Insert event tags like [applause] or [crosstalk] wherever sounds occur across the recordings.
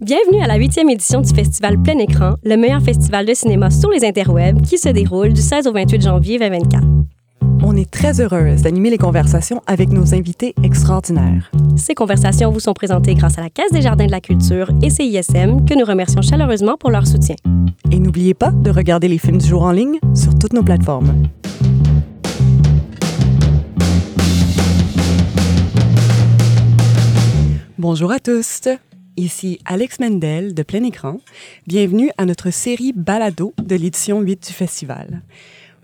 Bienvenue à la huitième édition du festival Plein Écran, le meilleur festival de cinéma sur les interwebs qui se déroule du 16 au 28 janvier 2024. On est très heureuse d'animer les conversations avec nos invités extraordinaires. Ces conversations vous sont présentées grâce à la Caisse des Jardins de la Culture et CISM, que nous remercions chaleureusement pour leur soutien. Et n'oubliez pas de regarder les films du jour en ligne sur toutes nos plateformes. Bonjour à tous. Ici Alex Mendel de Plein Écran. Bienvenue à notre série Balado de l'édition 8 du festival.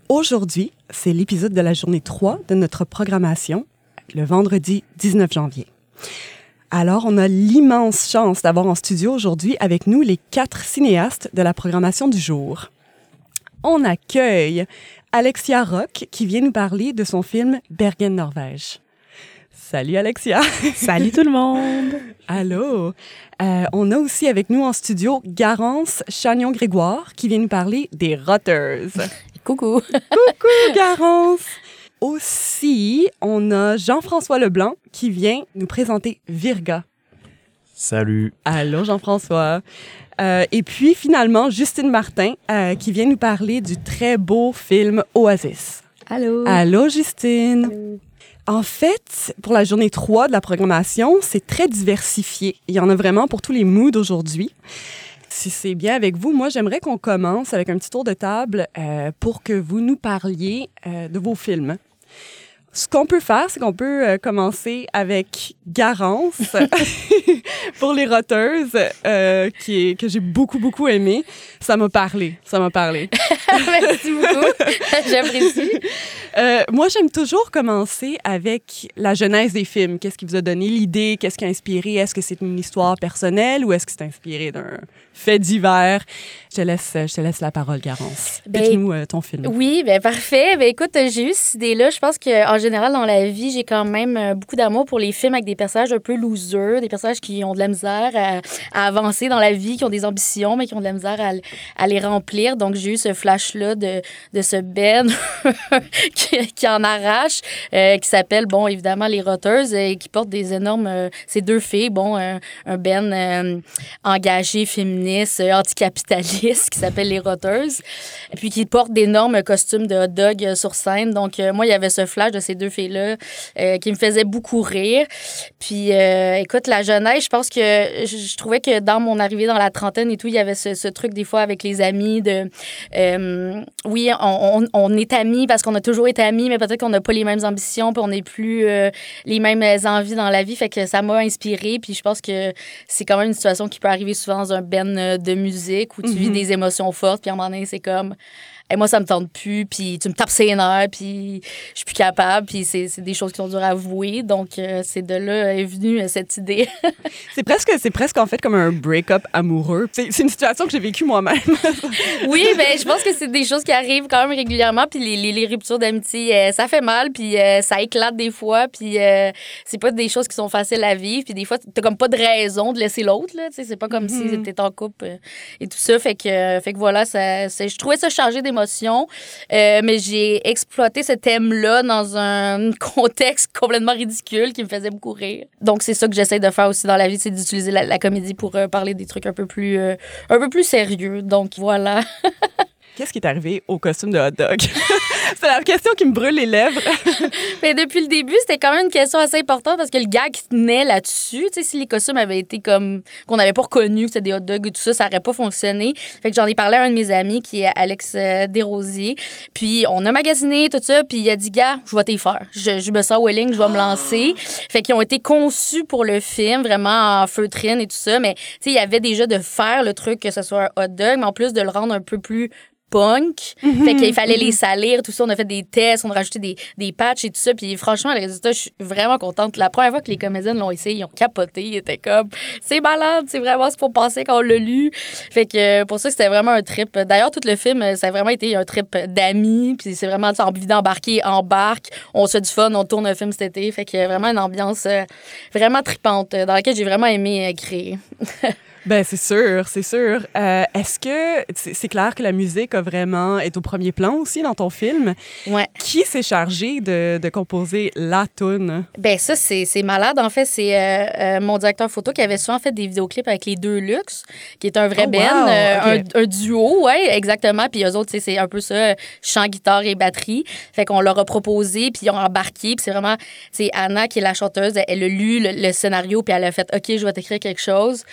Aujourd'hui, c'est l'épisode de la journée 3 de notre programmation, le vendredi 19 janvier. Alors, on a l'immense chance d'avoir en studio aujourd'hui avec nous les quatre cinéastes de la programmation du jour. On accueille Alexia Rock qui vient nous parler de son film Bergen, Norvège. Salut Alexia. Salut tout le monde. Allô. Euh, on a aussi avec nous en studio Garance Chagnon-Grégoire qui vient nous parler des Rotters. [laughs] Coucou. Coucou, Garance. Aussi, on a Jean-François Leblanc qui vient nous présenter Virga. Salut. Allô, Jean-François. Euh, et puis, finalement, Justine Martin euh, qui vient nous parler du très beau film Oasis. Allô. Allô, Justine. En fait, pour la journée 3 de la programmation, c'est très diversifié. Il y en a vraiment pour tous les moods aujourd'hui si c'est bien avec vous, moi, j'aimerais qu'on commence avec un petit tour de table euh, pour que vous nous parliez euh, de vos films. Ce qu'on peut faire, c'est qu'on peut euh, commencer avec Garance [laughs] pour les roteuses, euh, qui est, que j'ai beaucoup, beaucoup aimé. Ça m'a parlé, ça m'a parlé. [laughs] Merci beaucoup, [laughs] j'apprécie. Euh, moi, j'aime toujours commencer avec la genèse des films. Qu'est-ce qui vous a donné l'idée? Qu'est-ce qui a inspiré? Est-ce que c'est une histoire personnelle ou est-ce que c'est inspiré d'un fait divers? Je te laisse, je te laisse la parole, Garance. Ben, Pitch-nous euh, ton film. Oui, ben parfait. Ben écoute, j'ai eu cette idée-là. Je pense qu'en général, dans la vie, j'ai quand même euh, beaucoup d'amour pour les films avec des personnages un peu losers, des personnages qui ont de la misère à, à avancer dans la vie, qui ont des ambitions, mais qui ont de la misère à, à les remplir. Donc, j'ai eu ce flash-là de, de ce Ben [laughs] qui, qui en arrache, euh, qui s'appelle, bon, évidemment, Les Rotteuses, et qui porte des énormes... euh, ces deux filles, bon, un, un Ben euh, engagé, féministe, euh, anticapitaliste, [laughs] qui s'appelle Les Rotteuses, et puis qui porte d'énormes costumes de hot dog euh, sur scène. Donc, euh, moi, il y avait ce flash de ces deux filles-là qui me faisait beaucoup rire. Puis, écoute, la jeunesse, je pense que je, trouvais que dans mon arrivée dans la trentaine et tout, il y avait ce, truc des fois avec les amis de... oui, on, est amis parce qu'on a toujours été amis, mais peut-être qu'on n'a pas les mêmes ambitions, puis on n'est plus les mêmes envies dans la vie. Fait que ça m'a inspiré. Puis je pense que c'est quand même une situation qui peut arriver souvent dans un ben de musique où tu vis Mhm. des émotions fortes, puis à un moment donné, c'est comme... Hey, moi, ça me tente plus, puis tu me tapes ses nerfs, puis je suis plus capable, puis c'est des choses qui sont dures à avouer. Donc, euh, c'est de là est venue euh, cette idée. [laughs] C'est presque, presque en fait comme un break-up amoureux. C'est une situation que j'ai vécue moi-même. [laughs] oui, ben, je pense que c'est des choses qui arrivent quand même régulièrement, puis les, les, les ruptures d'amitié, euh, ça fait mal, puis ça éclate des fois, puis c'est pas des choses qui sont faciles à vivre, puis des fois, t'as comme pas de raison de laisser l'autre, là, tu sais, c'est pas comme si t'étais en couple et tout ça, fait que, fait que voilà, ça, je trouvais ça chargé euh, mais j'ai exploité ce thème-là dans un [laughs] contexte complètement ridicule qui me faisait beaucoup rire. Donc, c'est ça que j'essaie de faire aussi dans la vie, c'est d'utiliser la, la comédie pour euh, parler des trucs un peu plus, euh, un peu plus sérieux. Donc, voilà. [laughs] Qu'est-ce qui est arrivé au costume de hot dog? [laughs] c'est la question qui me brûle les lèvres. [laughs] Mais depuis le début, c'était quand même une question assez importante parce que le gag tenait là-dessus. Tu sais, si les costumes avaient été comme qu'on n'avait pas reconnu que c'était des hot dogs et tout ça, ça n'aurait pas fonctionné. Fait que j'en ai parlé à un de mes amis qui est Alex euh, Desrosiers. Puis on a magasiné tout ça, puis il a dit gars, je vais t'y faire. Je, je me sens willing, je vais me lancer. Fait qu'ils ont été conçus pour le film, vraiment en feutrine et tout ça. Mais tu sais, il y avait déjà de faire le truc que ce soit un hot dog, mais en plus de le rendre un peu plus punk. Fait qu'il fallait les salir, tout ça. On a fait des tests, on a rajouté des, des patchs et tout ça. Puis franchement, le résultat, je suis vraiment contente. La première fois que les comédiennes l'ont essayé, ils ont capoté. Ils étaient comme, c'est malade, c'est vraiment ce qu'on pensait quand on l'a lu. Fait que euh, pour ça, c'était vraiment un trip. D'ailleurs, tout le film, euh, ça a vraiment été un trip d'amis. Puis c'est vraiment, tu sais, envie d'embarquer, embarque. On se fait du fun, on tourne un film cet été. Fait que vraiment une ambiance euh, vraiment tripante euh, dans laquelle j'ai vraiment aimé euh, créer. [laughs] Ben c'est sûr, c'est sûr. Euh, Est-ce que c'est clair que la musique a vraiment est au premier plan aussi dans ton film? Ouais. Qui s'est chargé de, de, composer la tune Ben ça c'est malade. En fait, c'est euh, euh, mon directeur photo qui avait souvent fait des vidéoclips avec les deux Lux, qui est un vrai Oh, wow, ok. un, un duo, ouais, exactement. Puis eux autres, c'est un peu ça, chant, guitare et batterie. Fait qu'on leur a proposé, puis ils ont embarqué. Puis c'est vraiment, c'est Anna qui est la chanteuse. Elle a lu le, le scénario, puis elle a fait, ok, je vais t'écrire quelque chose.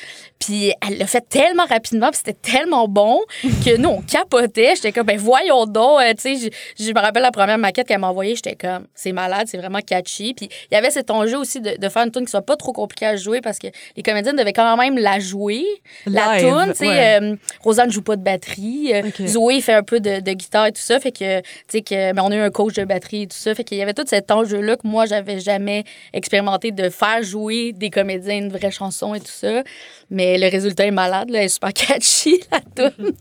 Puis elle l'a fait tellement rapidement, puis c'était tellement bon que nous, on capotait. J'étais comme, ben voyons donc. Euh, tu sais, je, je me rappelle la première maquette qu'elle m'a envoyée, j'étais comme, c'est malade, c'est vraiment catchy. Puis il y avait cet enjeu aussi de, de faire une tune qui soit pas trop compliquée à jouer parce que les comédiennes devaient quand même la jouer. La tune, tu sais, ouais. euh, Rosanne joue pas de batterie. euh, Ok. Zoé fait un peu de, de guitare et tout ça. Fait que, tu sais, que, ben, on a eu un coach de batterie et tout ça. Fait qu'il y avait tout cet enjeu-là que moi, j'avais jamais expérimenté de faire jouer des comédiens une vraie chanson et tout ça. Mais le résultat est malade, là. Elle est super [laughs] catchy, la tune.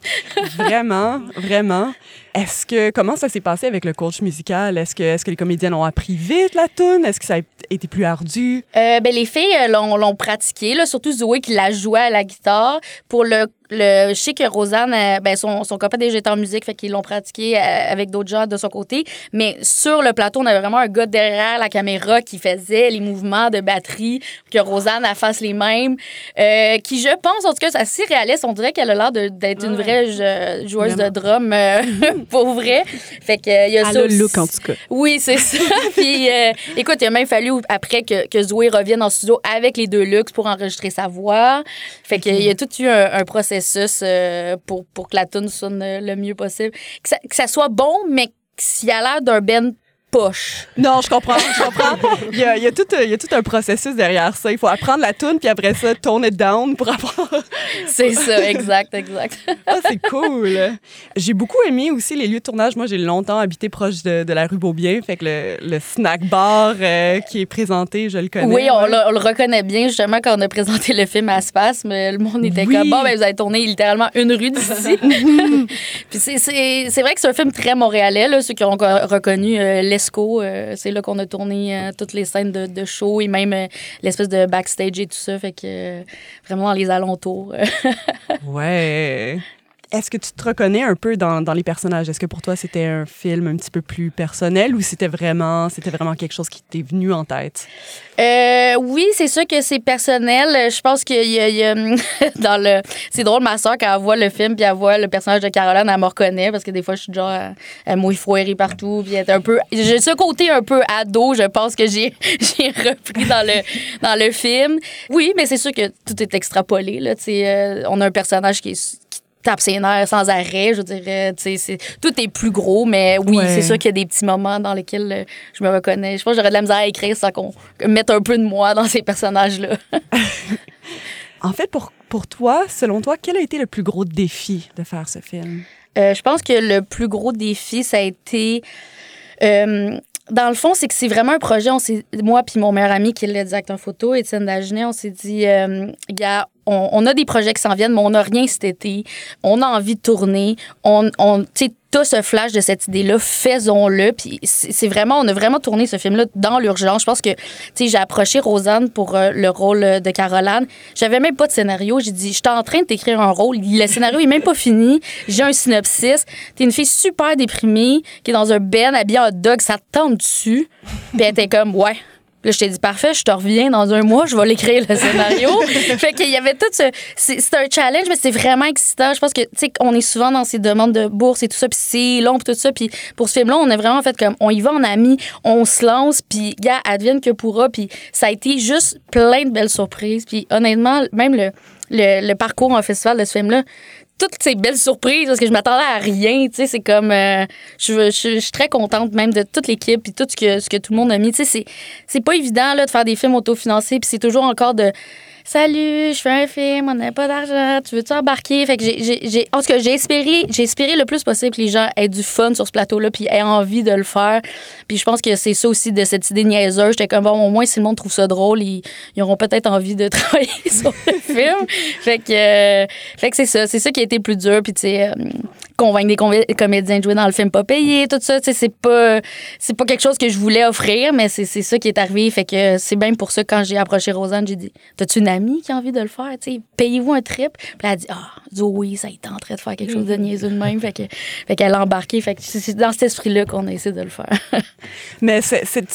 Vraiment, vraiment. Est-ce que comment ça s'est passé avec le coach musical? Est-ce que est-ce que les comédiennes ont appris vite la tune Est-ce que ça a été plus ardu? Euh, ben, les filles euh, l'ont, l'ont pratiqué, là, surtout Zoé qui la jouait à la guitare. Pour le, le je sais que Rosanne, euh, ben, son, son copain déjà était en musique, fait qu'ils l'ont pratiqué euh, avec d'autres gens de son côté. Mais sur le plateau, on avait vraiment un gars derrière la caméra qui faisait les mouvements de batterie, pour que Rosanne elle fasse les mêmes. Euh, qui, je pense, en tout cas, c'est assez réaliste. On dirait qu'elle a l'air d'être une vraie je- joueuse Vraiment. de drum euh, [laughs] [laughs] pour vrai. Fait que, euh, il y a ça le look, en tout cas. Oui, c'est ça. [laughs] Puis, euh, écoute, il a même fallu après que, que Zoé revienne en studio avec les deux luxe pour enregistrer sa voix. Fait qu'il y a tout eu un, un processus euh, pour, pour que la tune sonne euh, le mieux possible. Que ça, que ça soit bon, mais s'il a l'air d'un Ben poche. Non, je comprends, je comprends. Il y a, il y a tout, il y a tout un processus derrière ça. Il faut apprendre la tune puis après ça, tone it down pour avoir. [laughs] C'est ça, exact, exact. Ah, c'est cool. J'ai beaucoup aimé aussi les lieux de tournage. Moi, j'ai longtemps habité proche de, de la rue Beaubien, fait que le, le snack bar euh, qui est présenté, je le connais. Oui, on, le- on le reconnaît bien, justement, quand on a présenté le film à Spasme. Le monde était Oui. comme, bon, ben, vous avez tourné littéralement une rue d'ici. [laughs] Puis c'est- vrai que c'est un film très montréalais, là, ceux qui ont co- reconnu euh. Euh, c'est là qu'on a tourné euh, toutes les scènes de, show et même euh, l'espèce de backstage et tout ça. Fait que vraiment les alentours. [laughs] Ouais. Est-ce que tu te reconnais un peu dans, dans les personnages? Est-ce que pour toi, c'était un film un petit peu plus personnel ou c'était vraiment, c'était vraiment quelque chose qui t'est venu en tête? Euh, oui, c'est sûr que c'est personnel. Je pense qu'il y a, [laughs] dans le. C'est drôle, ma soeur, quand elle voit le film puis elle voit le personnage de Caroline, elle me reconnaît parce que des fois, je suis genre à mouiller partout. Puis elle est un peu. J'ai ce côté un peu ado, je pense que j'ai [laughs] repris dans le, dans le film. Oui, mais c'est sûr que tout est extrapolé. Là, euh, on a un personnage qui est tape ses nerfs sans arrêt, je dirais. Tu sais, c'est- Tout est plus gros, mais oui, Ouais. c'est sûr qu'il y a des petits moments dans lesquels euh, je me reconnais. Je pense que j'aurais de la misère à écrire sans qu'on mette un peu de moi dans ces personnages-là. [laughs] En fait, pour, pour toi, selon toi, quel a été le plus gros défi de faire ce film? Euh, je pense que le plus gros défi, ça a été. euh, dans le fond, c'est que c'est vraiment un projet. On moi puis mon meilleur ami, qui est le directeur photo, Étienne Dagenet, on s'est dit, euh, gars, on, on a des projets qui s'en viennent, mais on n'a rien cet été. On a envie de tourner. On, on t'as ce flash de cette idée-là, faisons-le. Puis c'est vraiment, on a vraiment tourné ce film-là dans l'urgence. Je pense que, tu sais, j'ai approché Rosanne pour euh, le rôle euh, de Caroline. J'avais même pas de scénario. J'ai dit, je suis en train de t'écrire un rôle. Le scénario est même pas fini. J'ai un synopsis. T'es une fille super déprimée qui est dans un ben habillée en dog. Ça te tente dessus. Puis elle comme, ouais. Puis Là, je t'ai dit, parfait, je te reviens dans un mois, je vais l'écrire le scénario. [laughs] fait qu'il y avait tout ce. C'est un challenge, mais c'est vraiment excitant. Je pense que, tu sais, on est souvent dans ces demandes de bourse et tout ça, puis c'est long, puis tout ça. Puis pour ce film-là, on a vraiment fait comme, on y va en ami, on se lance, puis, gars, advienne que pourra. Puis ça a été juste plein de belles surprises. Puis honnêtement, même le, le, le parcours en festival de ce film-là, toutes ces belles surprises parce que je m'attendais à rien, tu sais, c'est comme euh, je, suis très contente même de toute l'équipe puis tout ce que ce que tout le monde a mis, tu sais, c'est c'est pas évident là de faire des films autofinancés puis c'est toujours encore de Salut, je fais un film, on n'a pas d'argent, tu veux-tu embarquer? Fait que j'ai- En tout cas, j'ai espéré, j'ai espéré le plus possible que les gens aient du fun sur ce plateau-là puis aient envie de le faire. Puis je pense que c'est ça aussi de cette idée niaiseuse. J'étais comme, bon, au moins, si le monde trouve ça drôle, ils, ils auront peut-être envie de [laughs] travailler sur le film. Fait que, euh, fait que c'est ça. C'est ça qui a été plus dur. Puis, tu sais, euh, convaincre des comédiens de jouer dans le film pas payé, tout ça. C'est pas, c'est pas quelque chose que je voulais offrir, mais c'est ça qui est arrivé. Fait que c'est bien pour ça, quand j'ai approché Rosanne, j'ai dit T'as-tu une amie qui a envie de le faire Payez-vous un trip? Puis elle a dit Ah, oui, ça, est en train de faire quelque chose de niaiseux de même. fait fait qu'elle a embarqué. Fait que c'est dans cet esprit-là qu'on a essayé de le faire. [laughs] mais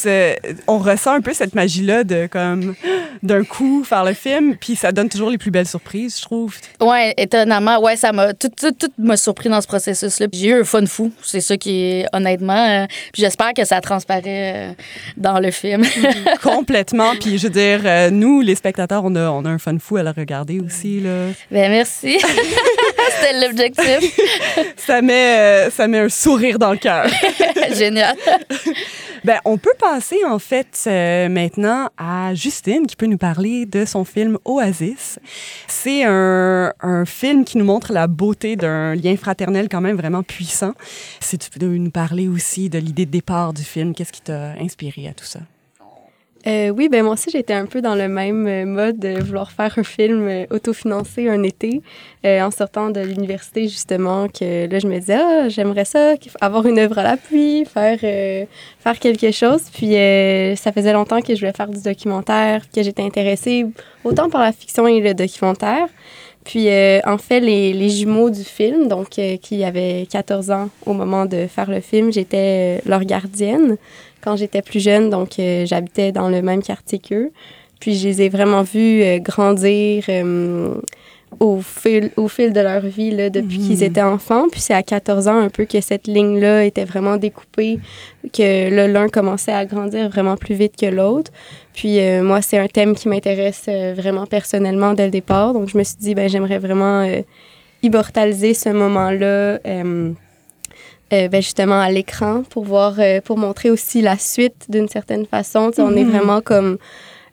euh, on ressent un peu cette magie-là de, comme, d'un coup, faire le film, puis ça donne toujours les plus belles surprises, je trouve. Ouais, étonnamment, ouais, ça m'a. Tout, tout, tout m'a surpris dans ce processus-là. J'ai eu un fun fou. C'est ça qui est, honnêtement. Euh, puis j'espère que ça transparaît euh, dans le film. [laughs] Complètement. Puis je veux dire, euh, nous, les spectateurs, on a, on a un fun fou à la regarder aussi. Là. Ben merci. [laughs] C'était l'objectif. ça, met, ça met un sourire dans le cœur. [laughs] Génial. Ben, on peut passer en fait euh, maintenant à Justine qui peut nous parler de son film Oasis. C'est un, un film qui nous montre la beauté d'un lien fraternel quand même vraiment puissant. Si tu peux nous parler aussi de l'idée de départ du film, qu'est-ce qui t'a inspiré à tout ça? Euh, oui, ben moi aussi, j'étais un peu dans le même euh, mode de vouloir faire un film euh, autofinancé un été en sortant de l'université, justement, que là, je me disais, ah, j'aimerais ça, avoir une œuvre à l'appui, faire, quelque chose. Puis ça faisait longtemps que je voulais faire du documentaire, que j'étais intéressée autant par la fiction et le documentaire. Puis, en fait, les, les, jumeaux du film, donc qui avaient 14 ans au moment de faire le film, j'étais leur gardienne quand j'étais plus jeune, donc euh, j'habitais dans le même quartier qu'eux. Puis je les ai vraiment vus euh, grandir euh, au, fil, au fil de leur vie là, depuis qu'ils mhm. étaient enfants. Puis c'est à 14 ans un peu que cette ligne-là était vraiment découpée, que l'un commençait à grandir vraiment plus vite que l'autre. Puis moi, c'est un thème qui m'intéresse vraiment personnellement dès le départ. Donc je me suis dit, ben j'aimerais vraiment immortaliser ce moment-là euh, ben justement à l'écran pour voir, euh, pour montrer aussi la suite d'une certaine façon. On est mhm. vraiment comme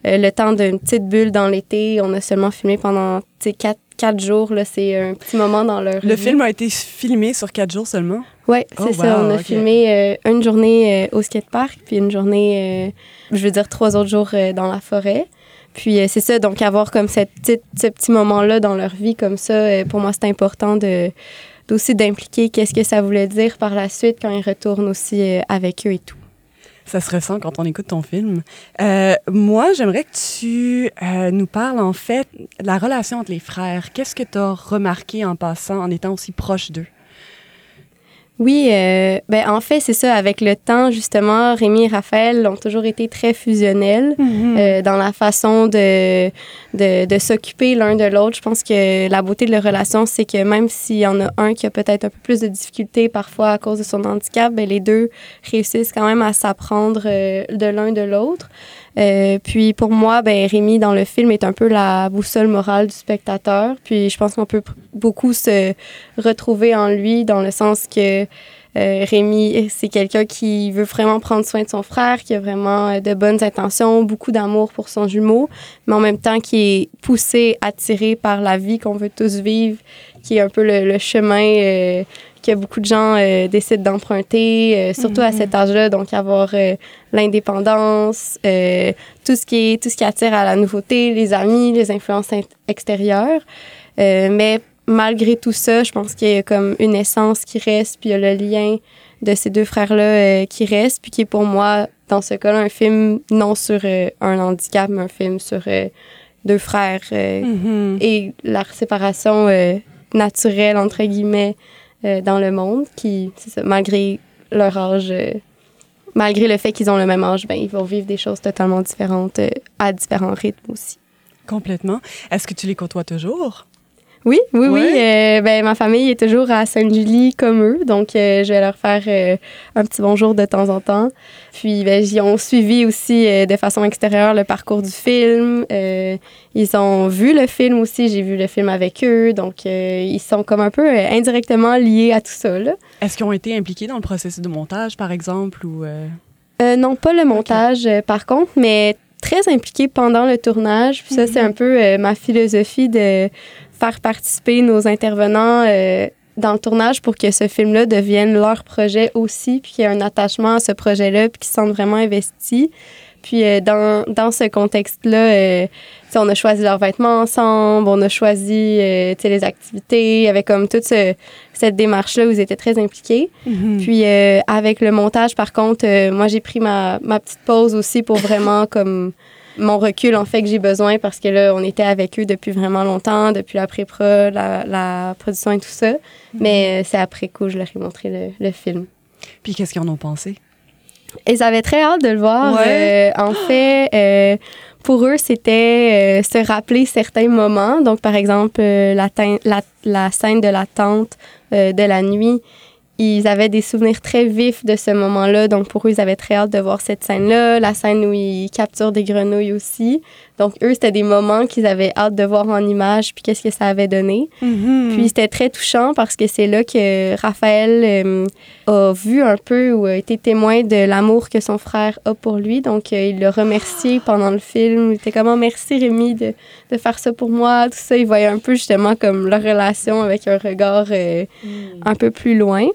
euh, le temps d'une petite bulle dans l'été. On a seulement filmé pendant quatre, quatre jours. C'est un petit moment dans leur Le film a été filmé sur quatre jours seulement? Oui, c'est oh, ça. On a filmé une journée au skatepark, puis une journée, je veux dire trois autres jours dans la forêt. Puis c'est ça, donc avoir comme cette petite, ce petit moment-là dans leur vie comme ça, pour moi, c'est important de aussi d'impliquer qu'est-ce que ça voulait dire par la suite quand ils retournent aussi euh, avec eux et tout. Ça se ressent quand on écoute ton film. Euh, moi, j'aimerais que tu euh, nous parles en fait de la relation entre les frères. Qu'est-ce que tu as remarqué en passant, en étant aussi proche d'eux? Oui, euh, ben en fait, c'est ça. Avec le temps, justement, Rémi et Raphaël ont toujours été très fusionnels mhm. euh, dans la façon de, de, de s'occuper l'un de l'autre. Je pense que la beauté de leur relation, c'est que même s'il y en a un qui a peut-être un peu plus de difficultés parfois à cause de son handicap, ben, les deux réussissent quand même à s'apprendre euh, de l'un de l'autre. Euh, puis pour moi, ben, Rémi, dans le film, est un peu la boussole morale du spectateur. Puis je pense qu'on peut beaucoup se retrouver en lui dans le sens que euh, Rémi, c'est quelqu'un qui veut vraiment prendre soin de son frère, qui a vraiment euh, de bonnes intentions, beaucoup d'amour pour son jumeau, mais en même temps qui est poussé, attiré par la vie qu'on veut tous vivre, qui est un peu le, chemin euh, que beaucoup de gens euh, décident d'emprunter, surtout à cet mhm. âge-là. Donc, avoir l'indépendance, tout, ce qui est, tout ce qui attire à la nouveauté, les amis, les influences extérieures. mais malgré tout ça, je pense qu'il y a comme une essence qui reste, puis il y a le lien de ces deux frères-là qui reste, puis qui est pour moi, dans ce cas-là, un film non sur un handicap, mais un film sur deux frères mhm. et la séparation naturelle, entre guillemets, euh, dans le monde qui, ça, malgré leur âge, euh, malgré le fait qu'ils ont le même âge, ben, ils vont vivre des choses totalement différentes euh, à différents rythmes aussi. Complètement. Est-ce que tu les côtoies toujours? Oui, oui, oui. Euh, ben, ma famille est toujours à Sainte-Julie comme eux, donc euh, je vais leur faire euh, un petit bonjour de temps en temps. Puis, ben, ils ont suivi aussi de façon extérieure le parcours du film. ils ont vu le film aussi, j'ai vu le film avec eux, donc ils sont comme un peu indirectement liés à tout ça. Est-ce qu'ils ont été impliqués dans le processus de montage, par exemple, ou... non, pas le montage, par contre, mais très impliqués pendant le tournage. Puis ça, c'est mhm. un peu ma philosophie de faire participer nos intervenants euh, dans le tournage pour que ce film-là devienne leur projet aussi, puis qu'il y ait un attachement à ce projet-là, puis qu'ils se sentent vraiment investis. Puis euh, dans, dans ce contexte-là, euh, on a choisi leurs vêtements ensemble, on a choisi euh, les activités, il y avait comme toute cette démarche-là où ils étaient très impliqués. Mhm. Puis avec le montage, par contre, moi j'ai pris ma, ma petite pause aussi pour vraiment comme mon recul en fait que j'ai besoin parce que là on était avec eux depuis vraiment longtemps, depuis la pré-pro, la, la production et tout ça. Mais euh, c'est après coup je leur ai montré le, le film. Puis qu'est-ce qu'ils en ont pensé? Ils avaient très hâte de le voir. Ouais. Euh, en fait, euh, pour eux, c'était se rappeler certains moments. Donc, par exemple, la, la, la scène de la tente de la nuit. Ils avaient des souvenirs très vifs de ce moment-là. Donc, pour eux, ils avaient très hâte de voir cette scène-là. La scène où ils capturent des grenouilles aussi. Donc, eux, c'était des moments qu'ils avaient hâte de voir en image, puis qu'est-ce que ça avait donné. Mhm. Puis c'était très touchant parce que c'est là que Raphaël euh, a vu un peu ou a été témoin de l'amour que son frère a pour lui. Donc euh, il l'a remercié pendant le film. Il était comme Oh, merci Rémi de, de faire ça pour moi. Tout ça, il voyait un peu justement comme leur relation avec un regard euh, un peu plus loin.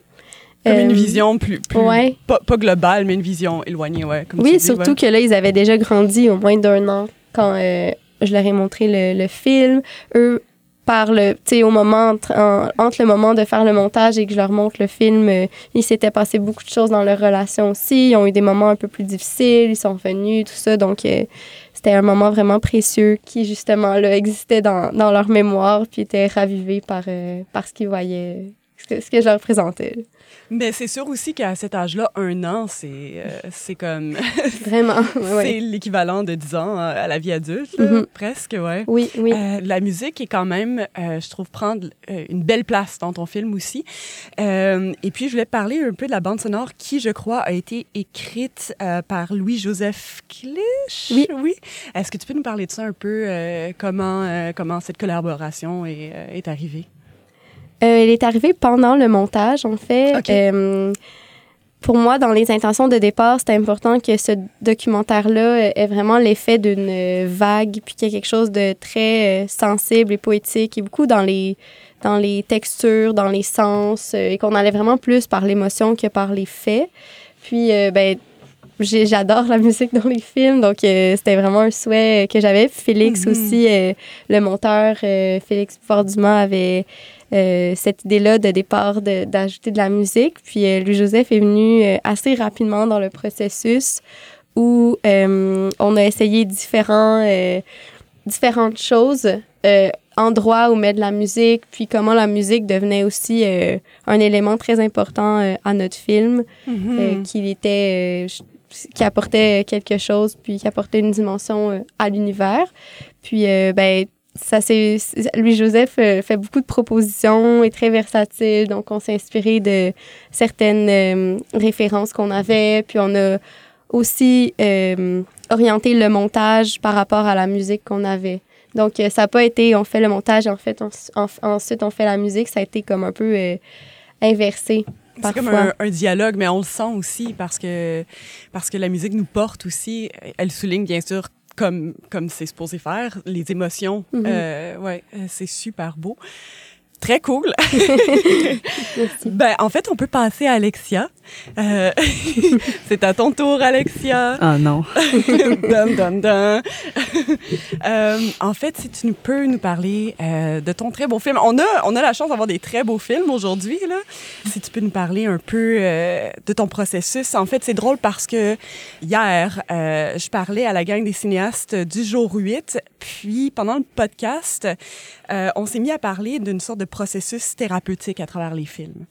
Comme une Euh, vision plus, plus ouais. pas, pas globale, mais une vision éloignée, ouais. Comme tu Oui, dis, surtout ouais. que là, ils avaient déjà grandi au moins d'un an quand euh, je leur ai montré le, le film. Eux, par le, tu sais, au moment, entre, en- entre le moment de faire le montage et que je leur montre le film, euh, il s'était passé beaucoup de choses dans leur relation aussi. Ils ont eu des moments un peu plus difficiles, ils sont revenus, tout ça. Donc, euh, c'était un moment vraiment précieux qui, justement, là, existait dans, dans leur mémoire puis était ravivé par, euh, par ce qu'ils voyaient, ce que, ce que je leur présentais. Mais c'est sûr aussi qu'à cet âge-là, un an, c'est euh, c'est comme. [laughs] Vraiment. [laughs] ouais. C'est l'équivalent de 10 ans euh, à la vie adulte, Mhm. presque, ouais. Oui, oui. Euh, la musique est quand même, euh, je trouve, prendre euh, une belle place dans ton film aussi. Euh, et puis, je voulais parler un peu de la bande sonore qui, je crois, a été écrite euh, par Louis-Joseph Clich. Oui. Oui. Est-ce que tu peux nous parler de ça un peu, euh, comment, euh, comment cette collaboration est, est arrivée? Euh, elle est arrivée pendant le montage, en fait. Euh, pour moi, dans les intentions de départ, c'était important que ce documentaire-là euh, ait vraiment l'effet d'une vague, puis qu'il y ait quelque chose de très sensible et poétique, et beaucoup dans les, dans les textures, dans les sens, et qu'on allait vraiment plus par l'émotion que par les faits. Puis, euh, ben, j'adore la [laughs] musique dans les films, donc euh, c'était vraiment un souhait que j'avais. Félix Mhm. aussi, euh, le monteur, Félix Forduma avait euh, cette idée-là de départ d'ajouter de, la musique. Puis euh, Louis-Joseph est venu euh, assez rapidement dans le processus où euh, on a essayé différents, euh, différentes choses, euh, endroits où mettre de la musique, puis comment la musique devenait aussi euh, un élément très important euh, à notre film, euh, qu'il était... euh, qui apportait quelque chose, puis qui apportait une dimension à l'univers. Puis, euh, ben, ça c'est Louis-Joseph euh, fait beaucoup de propositions, est très versatile, donc on s'est inspiré de certaines euh, références qu'on avait, puis on a aussi euh, orienté le montage par rapport à la musique qu'on avait. Donc ça n'a pas été on fait le montage en fait on- en- ensuite on fait la musique, ça a été comme un peu euh, inversé. C'est comme un, un dialogue, mais on le sent aussi parce que, parce que la musique nous porte aussi. Elle souligne, bien sûr, comme comme c'est supposé faire, les émotions. Euh, ouais, euh, c'est super beau. Très cool. [laughs] Merci. Ben, en fait, on peut passer à Alexia. Euh, [laughs] c'est à ton tour, Alexia. Ah non. [laughs] dun, dun, dun. Euh, en fait, si tu peux nous parler euh, de ton très beau film. On a, on a la chance d'avoir des très beaux films aujourd'hui. Là. Si tu peux nous parler un peu de ton processus. En fait, c'est drôle parce que hier, je parlais à la gang des cinéastes du jour 8. Puis, pendant le podcast, on s'est mis à parler d'une sorte de processus thérapeutique à travers les films.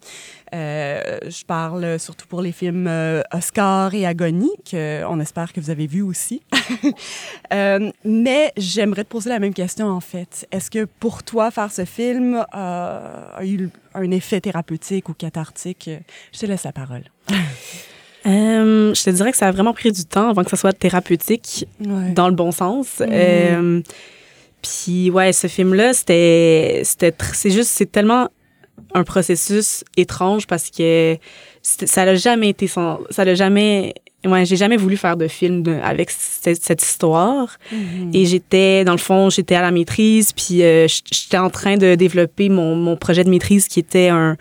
Je parle surtout pour les films euh, Oscar et Agonie, qu'on espère que vous avez vus aussi. [laughs] Euh, mais j'aimerais te poser la même question, en fait. Est-ce que pour toi, faire ce film euh, a eu un effet thérapeutique ou cathartique? Je te laisse la parole. [laughs] Euh, je te dirais que ça a vraiment pris du temps avant que ça soit thérapeutique Ouais. dans le bon sens. Euh, Puis ouais, ce film-là, c'était, c'était, c'est juste, c'est tellement un processus étrange parce que ça n'a jamais été sans, ça n'a jamais ouais, j'ai jamais voulu faire de film de- avec cette, cette histoire. Mhm. Et j'étais, dans le fond, j'étais à la maîtrise, puis euh, j'étais en train de développer mon, mon projet de maîtrise qui était un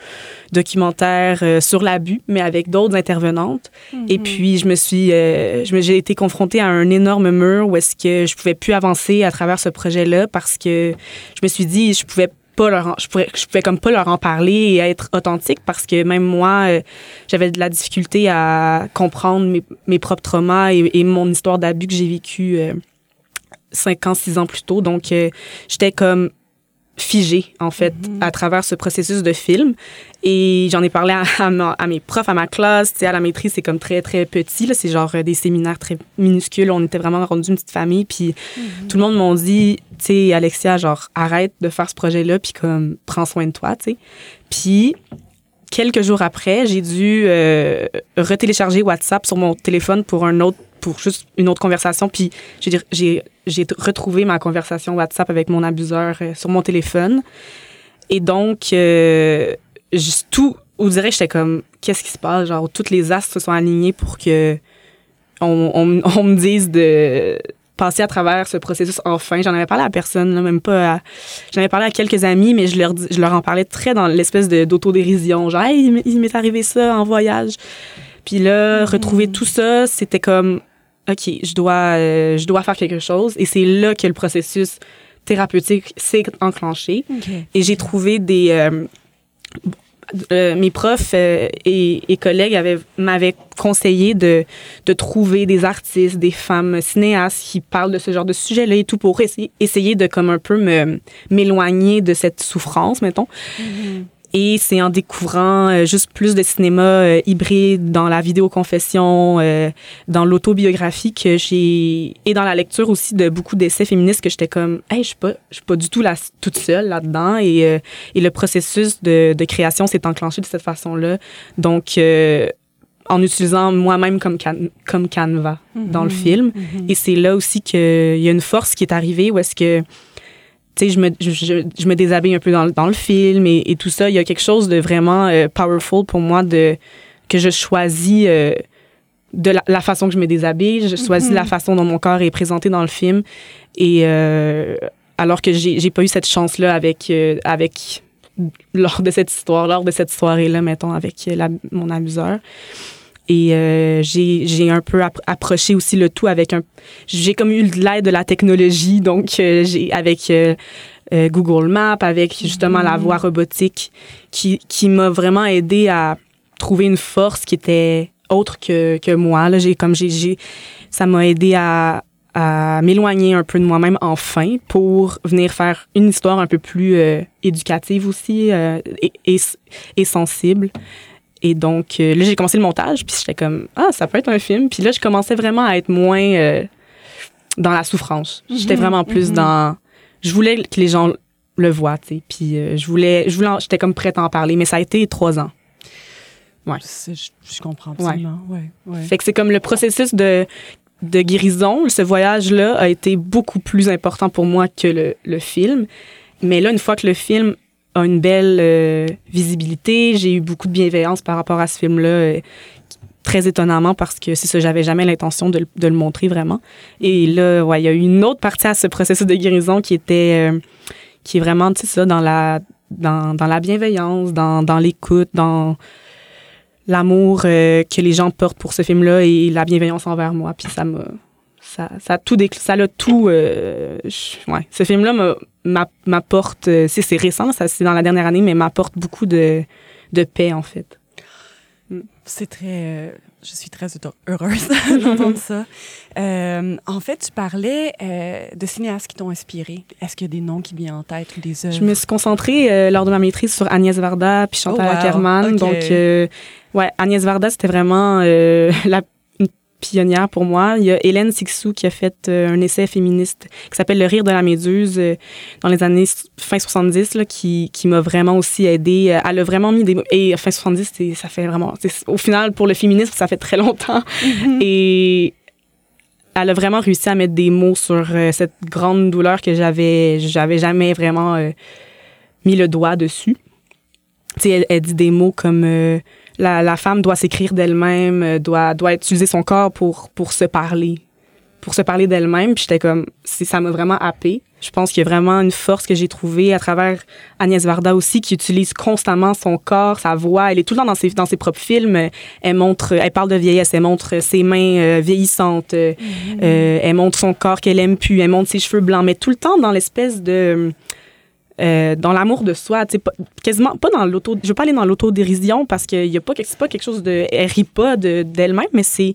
documentaire euh, sur l'abus, mais avec d'autres intervenantes. Et puis, je me suis, euh, j'ai été confrontée à un énorme mur où est-ce que je pouvais plus avancer à travers ce projet-là parce que je me suis dit, je pouvais pas leur, je pourrais, je pouvais comme pas leur en parler et être authentique parce que même moi, euh, j'avais de la difficulté à comprendre mes, mes propres traumas et, et mon histoire d'abus que j'ai vécu euh, cinq ans, six ans plus tôt. Donc, euh, j'étais comme figée, en fait, à travers ce processus de film. Et j'en ai parlé à, à ma- à mes profs, à ma classe. Tu sais, à la maîtrise, c'est comme très, très petit. C'est genre euh, des séminaires très minuscules. On était vraiment rendus une petite famille. Puis tout le monde m'a dit, tu sais, Alexia, genre, arrête de faire ce projet-là, puis comme, prends soin de toi, tu sais. Puis quelques jours après, j'ai dû euh, retélécharger WhatsApp sur mon téléphone pour un autre pour juste une autre conversation puis j'ai j'ai j'ai retrouvé ma conversation WhatsApp avec mon abuseur euh, sur mon téléphone et donc euh, juste tout on dirait j'étais comme qu'est-ce qui se passe? Genre toutes les astres se sont alignés pour que on, on, on me dise de passer à travers ce processus enfin. J'en avais parlé à personne, là, même pas à... J'en avais parlé à quelques amis, mais je leur, je leur en parlais très dans l'espèce de- d'autodérision. Genre, hey, il m'est- il m'est arrivé ça en voyage. Puis là, retrouver tout ça, c'était comme, OK, je dois, euh, je dois faire quelque chose. Et c'est là que le processus thérapeutique s'est enclenché. Et j'ai trouvé des. euh, euh, mes profs euh, et, et collègues avaient- m'avaient conseillé de, de trouver des artistes, des femmes cinéastes qui parlent de ce genre de sujet-là et tout pour essayer, essayer de comme un peu m'éloigner de cette souffrance, mettons. Et c'est en découvrant euh, juste plus de cinéma euh, hybride dans la vidéoconfession, euh, dans l'autobiographie que j'ai et dans la lecture aussi de beaucoup d'essais féministes que j'étais comme hey, je suis pas je suis pas du tout la, toute seule là-dedans et euh, et le processus de, de création s'est enclenché de cette façon-là. Donc en utilisant moi-même comme can- comme canevas dans le film. Et c'est là aussi qu'il y a une force qui est arrivée où est-ce que tu sais, je me, je, je, je me déshabille un peu dans, le- dans le film et, et tout ça. Il y a quelque chose de vraiment euh, powerful pour moi de que je choisis euh, de la, la façon que je me déshabille. Je choisis la façon dont mon corps est présenté dans le film. Et euh, alors que j'ai pas eu cette chance-là avec, avec lors de cette histoire, lors de cette soirée-là, mettons, avec la- mon abuseur. Et euh, j'ai un peu appro- approché aussi le tout avec un... J'ai comme eu de l'aide de la technologie, donc euh, j'ai avec euh, euh, Google Maps, avec justement la voix robotique, qui, qui m'a vraiment aidé à trouver une force qui était autre que, que moi. Là, j'ai comme j'ai ça m'a aidé à, à m'éloigner un peu de moi-même enfin pour venir faire une histoire un peu plus euh, éducative aussi euh, et, et sensible. Et donc, euh, là, j'ai commencé le montage, puis j'étais comme, ah, ça peut être un film. Puis là, je commençais vraiment à être moins euh, dans la souffrance. J'étais vraiment plus dans. Je voulais que les gens le voient, tu sais. Puis euh, je voulais, je voulais, j'étais comme prête à en parler, mais ça a été trois ans. Ouais. Je, je comprends absolument. Ouais. Ouais. Fait que c'est comme le processus de, de guérison. Ce voyage-là a été beaucoup plus important pour moi que le, le film. Mais là, une fois que le film une belle euh, visibilité, j'ai eu beaucoup de bienveillance par rapport à ce film-là. euh, très étonnamment parce que c'est ça, j'avais jamais l'intention de, le- montrer vraiment. Et là, ouais, il y a eu une autre partie à ce processus de guérison qui était, euh, qui est vraiment, tu sais, ça, dans la, dans, dans la bienveillance, dans, dans l'écoute, dans l'amour que les gens portent pour ce film-là et la bienveillance envers moi. Puis ça m'a. Ça, ça a tout décl- ça l'a tout euh, je- ouais ce film là me- m'a- m'apporte euh, c'est récent ça c'est dans la dernière année mais m'apporte beaucoup de de paix en fait C'est très. euh, je suis très heureuse [laughs] d'entendre ça. En fait, tu parlais de cinéastes qui t'ont inspiré. Est-ce qu'il y a des noms qui viennent en tête ou des œuvres? Je me suis concentrée lors de ma maîtrise sur Agnès Varda puis Chantal Oh, wow. Ackerman. Donc, ouais, Agnès Varda, c'était vraiment [laughs] la pionnière pour moi. Il y a Hélène Sixou qui a fait euh, un essai féministe qui s'appelle Le rire de la méduse euh, dans les années fin 70 là, qui, qui m'a vraiment aussi aidée. Euh, Elle a vraiment mis des mots. Et fin 70, c'est- ça fait vraiment. Au final, pour le féminisme, ça fait très longtemps. Et elle a vraiment réussi à mettre des mots sur euh, cette grande douleur que j'avais j'avais jamais vraiment euh, mis le doigt dessus. Tu sais, elle, elle dit des mots comme euh, la, la femme doit s'écrire d'elle-même, euh, doit, doit utiliser son corps pour, pour se parler, pour se parler d'elle-même. Puis j'étais comme, ça m'a vraiment happé. Je pense qu'il y a vraiment une force que j'ai trouvée à travers Agnès Varda aussi, qui utilise constamment son corps, sa voix. Elle est tout le temps dans ses, dans ses propres films. Elle montre, elle parle de vieillesse, elle montre ses mains euh, vieillissantes, euh, euh, elle montre son corps qu'elle aime plus, elle montre ses cheveux blancs, mais tout le temps dans l'espèce de euh, dans l'amour de soi, tu sais, pas- quasiment pas dans l'auto. Je veux pas aller dans l'autodérision parce que y a pas quelque- c'est pas quelque chose de elle rit pas de d'elle-même, mais c'est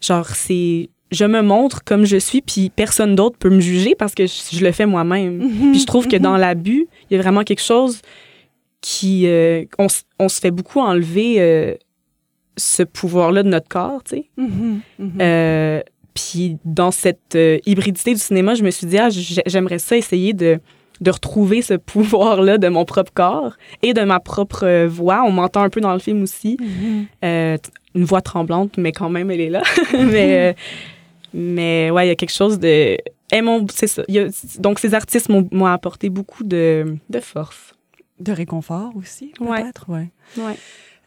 genre c'est je me montre comme je suis puis personne d'autre peut me juger parce que je, je le fais moi-même. Puis je trouve que dans l'abus, il y a vraiment quelque chose qui euh, on, on se fait beaucoup enlever euh, ce pouvoir-là de notre corps, tu sais. Mhm, mhm. Puis dans cette hybridité du cinéma, je me suis dit, ah, j'ai- j'aimerais ça essayer de, de retrouver ce pouvoir-là de mon propre corps et de ma propre euh, voix. On m'entend un peu dans le film aussi. Mhm. Euh, une voix tremblante, mais quand même, elle est là. [laughs] mais, euh, mais ouais, il y a quelque chose de... elles m'ont- C'est ça. Il y a- donc, ces artistes m'ont apporté beaucoup de, de force. De réconfort aussi, peut-être, ouais. Ouais.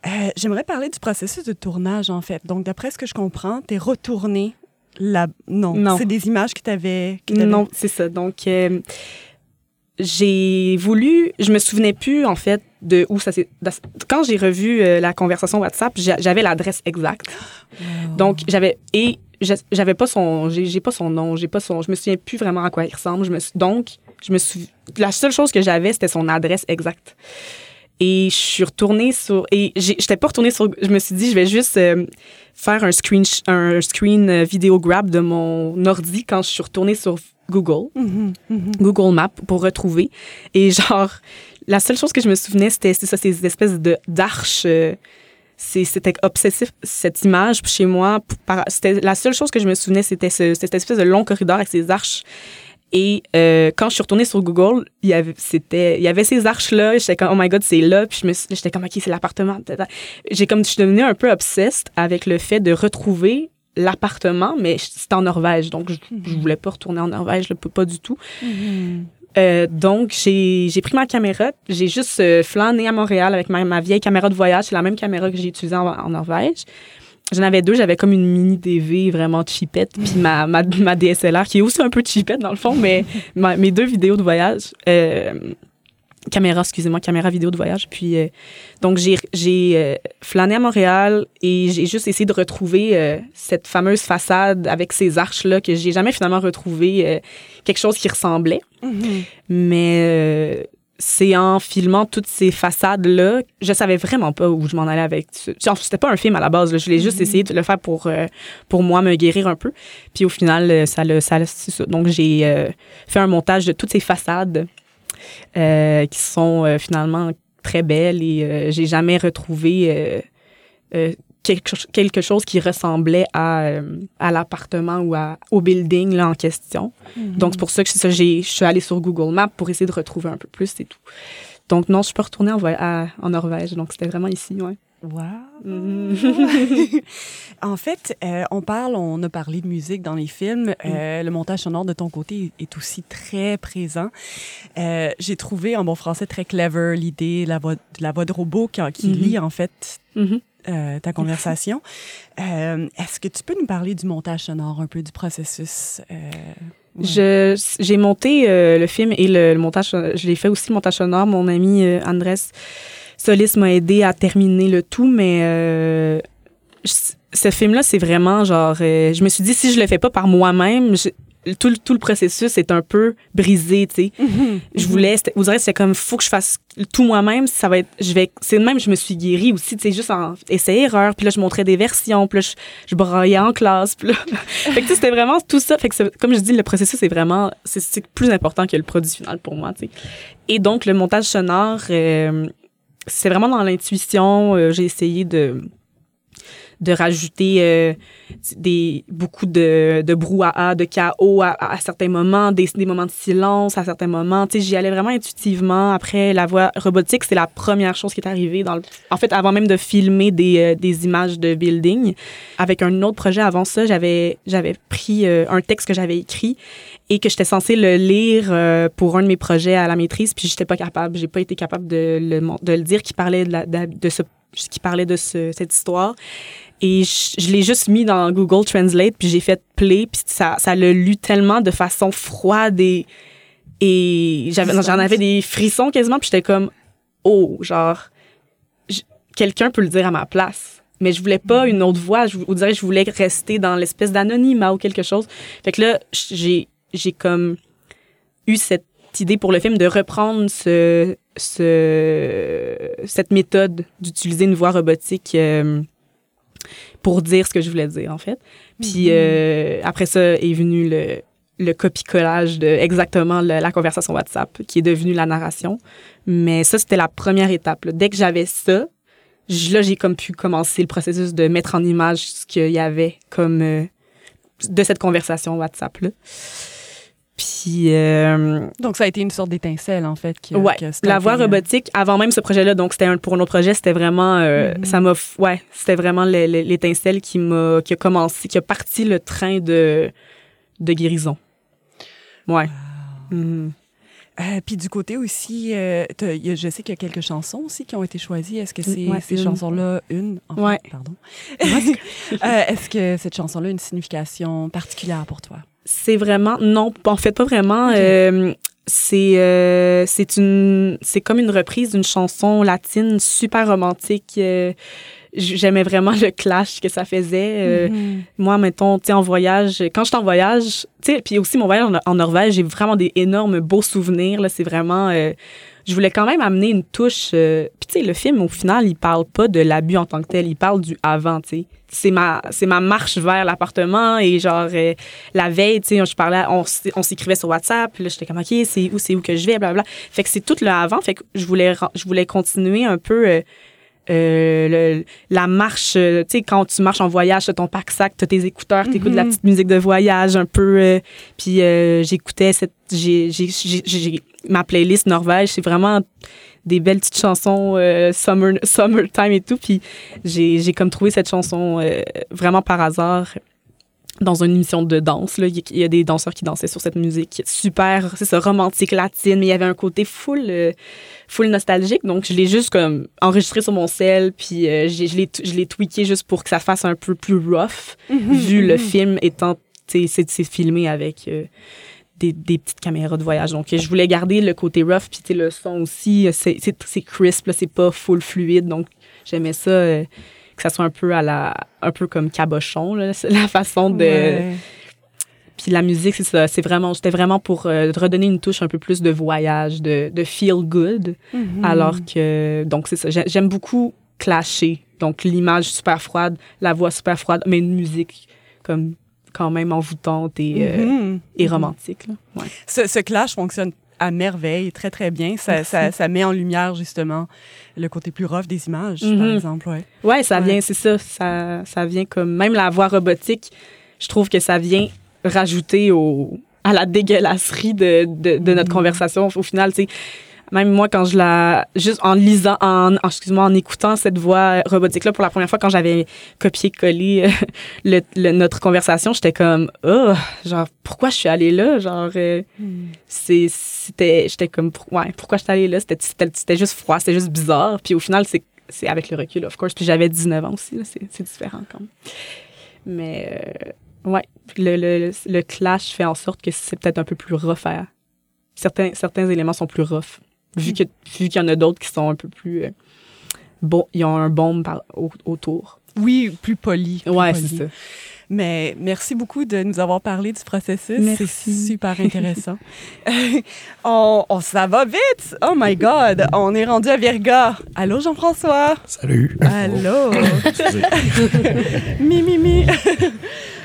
Euh, J'aimerais parler du processus de tournage, en fait. Donc, d'après ce que je comprends, t'es retourné là. Non, Non. c'est des images que que t'avais- Non, c'est ça. Donc, euh, j'ai voulu, je me souvenais plus en fait de où ça s'est. Quand j'ai revu euh, la conversation WhatsApp, j'a- j'avais l'adresse exacte. Wow. Donc j'avais et j'avais pas son, j'ai pas son nom, j'ai pas son, je me souviens plus vraiment à quoi il ressemble. Je me suis- donc je me suis, la seule chose que j'avais c'était son adresse exacte. Et je suis retournée sur et j'étais pas retournée sur, je me suis dit je vais juste euh, faire un screen un screen euh, vidéo grab de mon ordi quand je suis retournée sur Google. Mhm, mhm. Google Maps pour retrouver. Et genre, la seule chose que je me souvenais, c'était c'est ça, ces espèces de d'arches. euh, c'était obsessif, cette image chez moi. C'était la seule chose que je me souvenais, c'était ce- cette espèce de long corridor avec ces arches. Et euh, quand je suis retournée sur Google, il y avait, c'était, il y avait ces arches-là. J'étais comme, oh my God, c'est là. Puis je me suis- j'étais comme, OK, c'est l'appartement. J'ai comme, je suis devenue un peu obsessed avec le fait de retrouver l'appartement, mais c'était en Norvège. Donc, je, je voulais pas retourner en Norvège, là, pas, pas du tout. Mhm. Euh, donc, j'ai j'ai pris ma caméra. J'ai juste euh, flâné à Montréal avec ma, ma vieille caméra de voyage. C'est la même caméra que j'ai utilisée en, en Norvège. J'en avais deux. J'avais comme une mini DV vraiment cheapette. Puis ma, ma, ma DSLR, qui est aussi un peu cheapette dans le fond, mais [laughs] ma- mes deux vidéos de voyage. euh, caméra, excusez-moi, caméra vidéo de voyage. Puis, euh, donc, j'ai j'ai, euh, flâné à Montréal et j'ai juste essayé de retrouver euh, cette fameuse façade avec ces arches-là que j'ai jamais finalement retrouvé euh, quelque chose qui ressemblait. Mhm. Mais euh, c'est en filmant toutes ces façades-là, je savais vraiment pas où je m'en allais avec. Genre, C'était pas un film à la base. là. Je l'ai juste Mhm. essayé de le faire pour, euh, pour moi, me guérir un peu. Puis au final, ça l'a. Ça, c'est ça. Donc j'ai euh, fait un montage de toutes ces façades qui sont euh, finalement très belles et euh, j'ai jamais retrouvé euh, euh, quelque, cho- quelque chose qui ressemblait à, euh, à l'appartement ou à, au building là, en question. Donc, c'est pour ça que ça, je suis allée sur Google Maps pour essayer de retrouver un peu plus, c'est tout. Donc, non, je suis pas retournée en, à- en Norvège. Donc, c'était vraiment ici, ouais. Wow. [laughs] En fait, euh, on parle, on a parlé de musique dans les films. Euh, Le montage sonore de ton côté est aussi très présent. Euh, J'ai trouvé en bon français très clever l'idée, la voix, la voix de robot qui, qui Mhm. lit en fait Mhm. euh, ta conversation. Euh, Est-ce que tu peux nous parler du montage sonore, un peu du processus? euh, ouais? J'ai monté le film et le, le montage, je l'ai fait aussi le montage sonore. Mon ami Andrés Solis m'a aidé à terminer le tout, mais euh, je- ce film-là, c'est vraiment genre, euh, je me suis dit, si je le fais pas par moi-même, tout, le- tout le processus est un peu brisé, tu sais. Mhm. Je voulais, vous direz, c'est comme, faut que je fasse tout moi-même, ça va être, je vais, c'est même, je me suis guérie aussi, tu sais, juste en essai-erreur, puis là, je montrais des versions, puis là, je, je braillais en classe, puis là, [laughs] fait que tu sais, c'était vraiment tout ça, fait que comme je dis, le processus est vraiment, c'est- c'est plus important que le produit final pour moi, tu sais. Et donc, le montage sonore, euh, c'est vraiment dans l'intuition, euh, j'ai essayé de de rajouter euh, des beaucoup de, de brouhaha, de chaos à, certains moments, des, des moments de silence à certains moments. Tu sais, j'y allais vraiment intuitivement. Après, la voix robotique, c'est la première chose qui est arrivée dans. En fait, avant même de filmer des, euh, des images de building, avec un autre projet avant ça, j'avais j'avais pris un texte que j'avais écrit et que j'étais censée le lire euh, pour un de mes projets à la maîtrise, puis j'étais pas capable. J'ai pas été capable de le, de le dire, qui parlait de, la, de, de ce qui parlait de ce, cette histoire. Et je, je l'ai juste mis dans Google Translate, puis j'ai fait play, puis ça, ça l'a lu tellement de façon froide et, et j'avais, j'en avais des frissons quasiment, puis j'étais comme, oh, genre, je- quelqu'un peut le dire à ma place. Mais je voulais pas une autre voix, je, vous dirais, je voulais rester dans l'espèce d'anonymat ou quelque chose. Fait que là, j'ai, j'ai comme eu cette idée pour le film de reprendre ce, ce, cette méthode d'utiliser une voix robotique euh, pour dire ce que je voulais dire, en fait. Puis euh, après ça est venu le, le copie-collage de exactement le- la conversation WhatsApp, qui est devenue la narration. Mais ça, c'était la première étape. là. Dès que j'avais ça, là, j'ai comme pu commencer le processus de mettre en image ce qu'il y avait comme euh, de cette conversation WhatsApp. Là. Puis, euh, Donc, ça a été une sorte d'étincelle, en fait. Ouais, a la voix starté, euh, robotique, avant même ce projet-là, donc c'était un, pour un autre projet, c'était vraiment, euh, Mhm. ça m'a, ouais, c'était vraiment le- le- l'étincelle qui m'a, qui a commencé, qui a parti le train de, de guérison. Ouais. Mhm. Euh, puis du côté aussi, y a- je sais qu'il y a quelques chansons aussi qui ont été choisies. Est-ce que c'est Ouais, ces chansons-là, une, Ouais. pardon. [laughs] Est-ce que cette chanson-là a une signification particulière pour toi? C'est vraiment non, en fait pas vraiment. Euh, c'est euh, c'est une c'est comme une reprise d'une chanson latine super romantique. euh, J'aimais vraiment [laughs] le clash que ça faisait. Euh, Mhm. Moi, mettons, tu sais, en voyage, quand je suis en voyage, tu sais, puis aussi mon voyage en, en Norvège, j'ai vraiment des énormes beaux souvenirs. Là, c'est vraiment. Je voulais quand même amener une touche. euh, puis tu sais, le film, au final, il parle pas de l'abus en tant que tel, il parle du avant, tu sais. C'est ma, c'est ma marche vers l'appartement et genre, euh, la veille, tu sais, je parlais, on, on s'écrivait sur WhatsApp, puis là, j'étais comme, OK, c'est où, c'est où que je vais, blablabla. Fait que c'est tout le avant, fait que je voulais, je voulais continuer un peu. euh, euh, le- la marche, euh, tu sais, quand tu marches en voyage, t'as ton pack-sac, t'as tes écouteurs, t'écoutes de la Mhm. petite musique de voyage un peu. euh, puis euh, j'écoutais cette. J'ai, j'ai, j'ai, j'ai- ma playlist Norvège, c'est vraiment des belles petites chansons euh, summer, summertime et tout. Puis j'ai, comme trouvé cette chanson euh, vraiment par hasard dans une émission de danse. Là. Il y a- des danseurs qui dansaient sur cette musique super, c'est ça, romantique, latine, mais il y avait un côté full, euh, full nostalgique. Donc, je l'ai juste comme enregistré sur mon sel, puis euh, je l'ai je l'ai tweaké juste pour que ça fasse un peu plus rough, [laughs] vu le film étant, c'est filmé avec... euh, des, des petites caméras de voyage. Donc, je voulais garder le côté rough, puis le son aussi, euh, c'est crisp, là, c'est pas full fluide. Donc, j'aimais ça, euh, que ça soit un peu à la, un peu comme cabochon, là, [laughs] la façon de... Ouais. Puis la musique, c'est ça, c'est vraiment, c'était vraiment pour euh, redonner une touche un peu plus de voyage, de, de feel good. Mhm. Alors que, donc c'est ça, j'ai- j'aime beaucoup clasher. Donc l'image super froide, la voix super froide, mais une musique comme quand même envoûtante et, euh, Mhm. et romantique. Là. Ouais. Ce, ce clash fonctionne à merveille, très, très bien. Ça, ça, ça met en lumière, justement, le côté plus rough des images, par Mhm. exemple. Ouais. Ouais, ça Ouais. vient, c'est ça, ça. Ça vient comme. Même la voix robotique, je trouve que ça vient rajouter au, à la dégueulasserie de, de, de notre conversation. Au final, tu sais, même moi, quand je la. Juste en lisant, en, en- excuse-moi, en écoutant cette voix robotique-là pour la première fois, quand j'avais copié-collé euh, [laughs] le, le- notre conversation, j'étais comme, oh, genre, pourquoi je suis allée là? Genre, euh, c'est c'était j'étais comme ouais pourquoi j'étais allée là? C'était c'était c'était juste froid c'était juste bizarre. Puis au final c'est c'est avec le recul of course. Puis j'avais 19 ans aussi là, c'est c'est différent quand même. Mais euh, ouais le, le, le clash fait en sorte que c'est peut-être un peu plus rough à certains certains éléments sont plus rough vu que vu qu'il y en a d'autres qui sont un peu plus euh, bon ils ont un bombe par, au- autour Oui, plus poli. plus ouais c'est ça Mais merci beaucoup de nous avoir parlé du processus. Merci. C'est super intéressant. [laughs] [laughs] on, on- ça va vite. Oh my God. On est rendu à Virga. Allô, Jean-François? Salut. Allô? [laughs] Excusez. mi, mi, mi.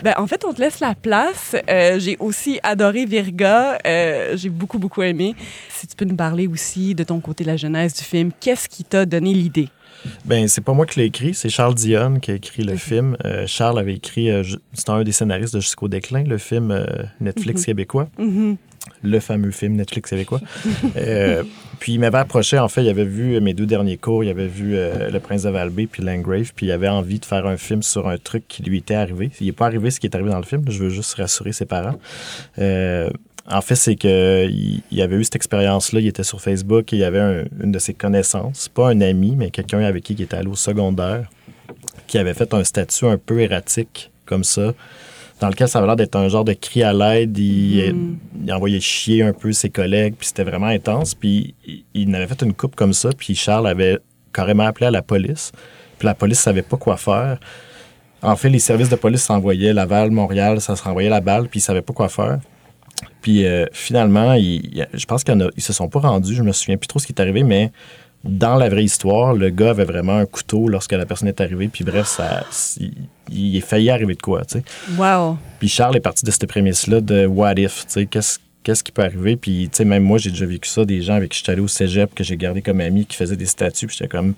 ben, en fait, on te laisse la place. Euh, j'ai aussi adoré Virga. Euh, j'ai beaucoup, beaucoup aimé. Si tu peux nous parler aussi de ton côté, la genèse du film, qu'est-ce qui t'a donné l'idée? Ben, c'est pas moi qui l'ai écrit, c'est Charles Dionne qui a écrit le film. Euh, Charles avait écrit, euh, c'est un des scénaristes de Jusqu'au déclin, le film euh, Netflix Mhm. québécois, Mhm. le fameux film Netflix québécois. Puis il m'avait approché, en fait, il avait vu mes deux derniers cours, il avait vu Le Prince de Valbé puis Langrave, puis il avait envie de faire un film sur un truc qui lui était arrivé. Il n'est pas arrivé ce qui est arrivé dans le film, je veux juste rassurer ses parents. En fait, c'est qu'il il avait eu cette expérience-là. Il était sur Facebook et il y avait un- une de ses connaissances, pas un ami, mais quelqu'un avec qui il était allé au secondaire, qui avait fait un statut un peu erratique, comme ça, dans lequel ça avait l'air d'être un genre de cri à l'aide. Il, il envoyait chier un peu ses collègues, puis c'était vraiment intense. Puis il, il avait fait une coupe comme ça, puis Charles avait carrément appelé à la police. Puis la police savait pas quoi faire. En fait, les services de police s'envoyaient Laval, Montréal, ça se renvoyait la balle, puis ils savaient pas quoi faire. Puis euh, finalement, je pense qu'ils se sont pas rendus. Je me souviens plus trop ce qui est arrivé, mais dans la vraie histoire, le gars avait vraiment un couteau lorsque la personne est arrivée. Puis bref, ça, il, il est failli arriver de quoi, tu sais. Wow. Puis Charles est parti de cette prémisse-là de what if, tu sais, qu'est-ce qu'est-ce qui peut arriver. Puis, tu sais, même moi, j'ai déjà vécu ça, des gens avec qui j'étais allé au cégep, que j'ai gardé comme amis, qui faisaient des statuts, puis j'étais comme,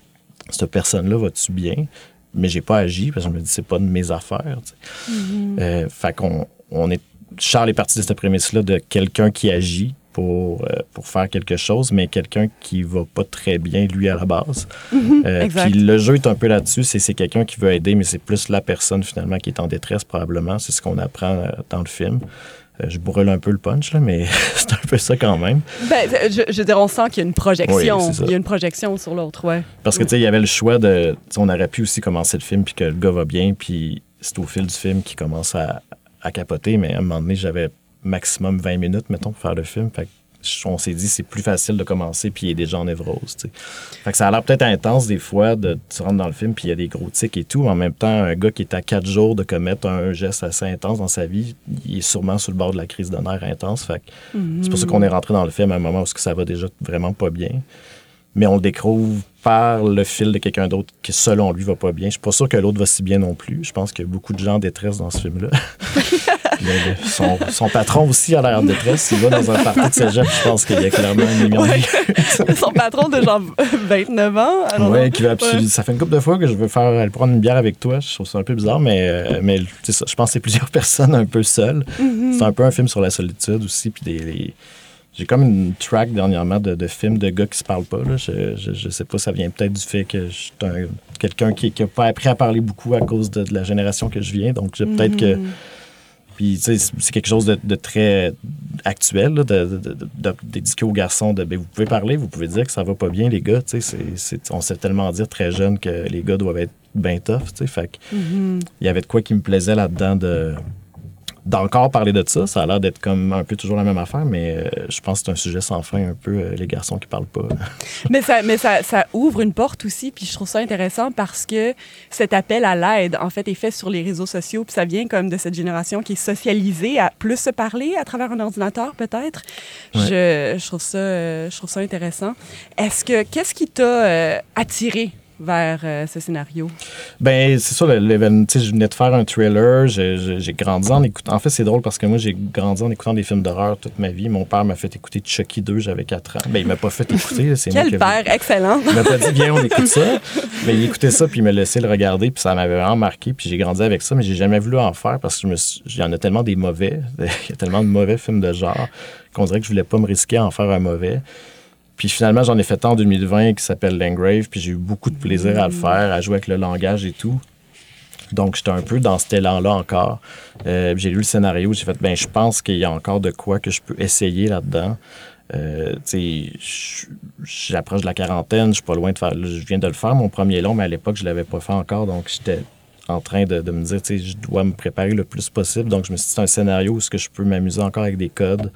cette personne-là, va-tu bien? Mais j'ai pas agi, parce que je me dis, c'est pas de mes affaires, sais. Euh, fait qu'on on est... Charles est parti de cette prémisse-là de quelqu'un qui agit pour, euh, pour faire quelque chose, mais quelqu'un qui va pas très bien, lui, à la base. Euh, exact. puis le jeu est un peu là-dessus, c'est c'est quelqu'un qui veut aider, mais c'est plus la personne, finalement, qui est en détresse, probablement. C'est ce qu'on apprend euh, dans le film. Euh, je brûle un peu le punch, là, mais [laughs] c'est un peu ça quand même. Ben, je, je veux dire, on sent qu'il y a une projection. Oui, il y a une projection sur l'autre, ouais. Parce que, tu sais, il y avait le choix de. On aurait pu aussi commencer le film, puis que le gars va bien, puis c'est au fil du film qu'il commence à, à capoter, mais à un moment donné, j'avais maximum 20 minutes, mettons, pour faire le film. Fait on s'est dit, c'est plus facile de commencer, puis il est déjà en névrose, tu sais. Fait que ça a l'air peut-être intense, des fois, de tu rentres dans le film, puis il y a des gros tics et tout. En même temps, un gars qui est à 4 jours de commettre un geste assez intense dans sa vie, il est sûrement sur le bord de la crise de nerfs intense. Fait que c'est pour ça qu'on est rentré dans le film à un moment où ça va déjà vraiment pas bien. Mais on le découvre par le fil de quelqu'un d'autre qui, selon lui, va pas bien. Je suis pas sûr que l'autre va si bien non plus. Je pense qu'il y a beaucoup de gens en détresse dans ce film-là. [laughs] Mais le- son, son patron aussi a l'air en détresse. Il va dans un party de cégep, je pense qu'il y a clairement un million Ouais. Son patron de genre 29 ans. non. qui veut absolument- Ça fait une couple de fois que je veux faire aller prendre une bière avec toi. Je trouve ça un peu bizarre, mais, euh, mais ça. Je pense que c'est plusieurs [laughs] personnes un peu seules. Mm-hmm. C'est un peu un film sur la solitude aussi. Puis des, les- J'ai comme une track dernièrement de, de films de gars qui se parlent pas. Là. Je, je, je sais pas, ça vient peut-être du fait que je suis un- quelqu'un qui n'a pas appris à parler beaucoup à cause de, de la génération que je viens. Donc, j'ai peut-être que. Mm-hmm. Puis, tu sais, c'est- quelque chose de, de très actuel, là, de, d'éduquer aux garçons de ben, vous pouvez parler, vous pouvez dire que ça va pas bien, les gars. Tu sais, on sait tellement dire très jeune que les gars doivent être bien tough. Tu sais, fait Mm-hmm. il y avait de quoi qui me plaisait là-dedans de d'encore parler de ça. Ça a l'air d'être comme un peu toujours la même affaire, mais euh, je pense que c'est un sujet sans fin, un peu euh, les garçons qui parlent pas. [laughs] Mais, ça, mais ça, ça ouvre une porte aussi, puis je trouve ça intéressant parce que cet appel à l'aide, en fait, est fait sur les réseaux sociaux, puis ça vient comme de cette génération qui est socialisée à plus se parler à travers un ordinateur, peut-être. Ouais. Je, je, trouve ça, euh, je trouve ça intéressant. Est-ce que, qu'est-ce qui t'a euh, attiré vers euh, ce scénario? Ben, c'est ça, l'événement. Je venais de faire un je- J'ai grandi en écoutant. En fait, c'est drôle parce que moi, j'ai grandi en écoutant des films d'horreur toute ma vie. Mon père m'a fait écouter Chucky 2, j'avais 4 ans. Ben, il m'a pas fait écouter. C'est Quel père excellent! Il m'a pas dit, viens, on écoute ça. [laughs] Mais il écoutait ça, puis il me laissait le regarder, puis ça m'avait vraiment marqué. Puis j'ai grandi avec ça, mais j'ai jamais voulu en faire parce que je me suis- il y en a tellement des mauvais. [laughs] Il y a tellement de mauvais films de genre qu'on dirait que je voulais pas me risquer à en faire un mauvais. Puis finalement, j'en ai fait un en 2020 qui s'appelle Langrave, puis j'ai eu beaucoup de plaisir à le faire, à jouer avec le langage et tout. Donc, j'étais un peu dans cet élan-là encore. Euh, j'ai lu le scénario, j'ai fait, ben, je pense qu'il y a encore de quoi que je peux essayer là-dedans. Euh, j'approche de la quarantaine, je suis pas loin de faire. Je viens de le faire, mon premier long, mais à l'époque, je l'avais pas fait encore. Donc, j'étais en train de, me dire, je dois me préparer le plus possible. Donc, je me suis dit, c'est un scénario où est-ce que je peux m'amuser encore avec des codes.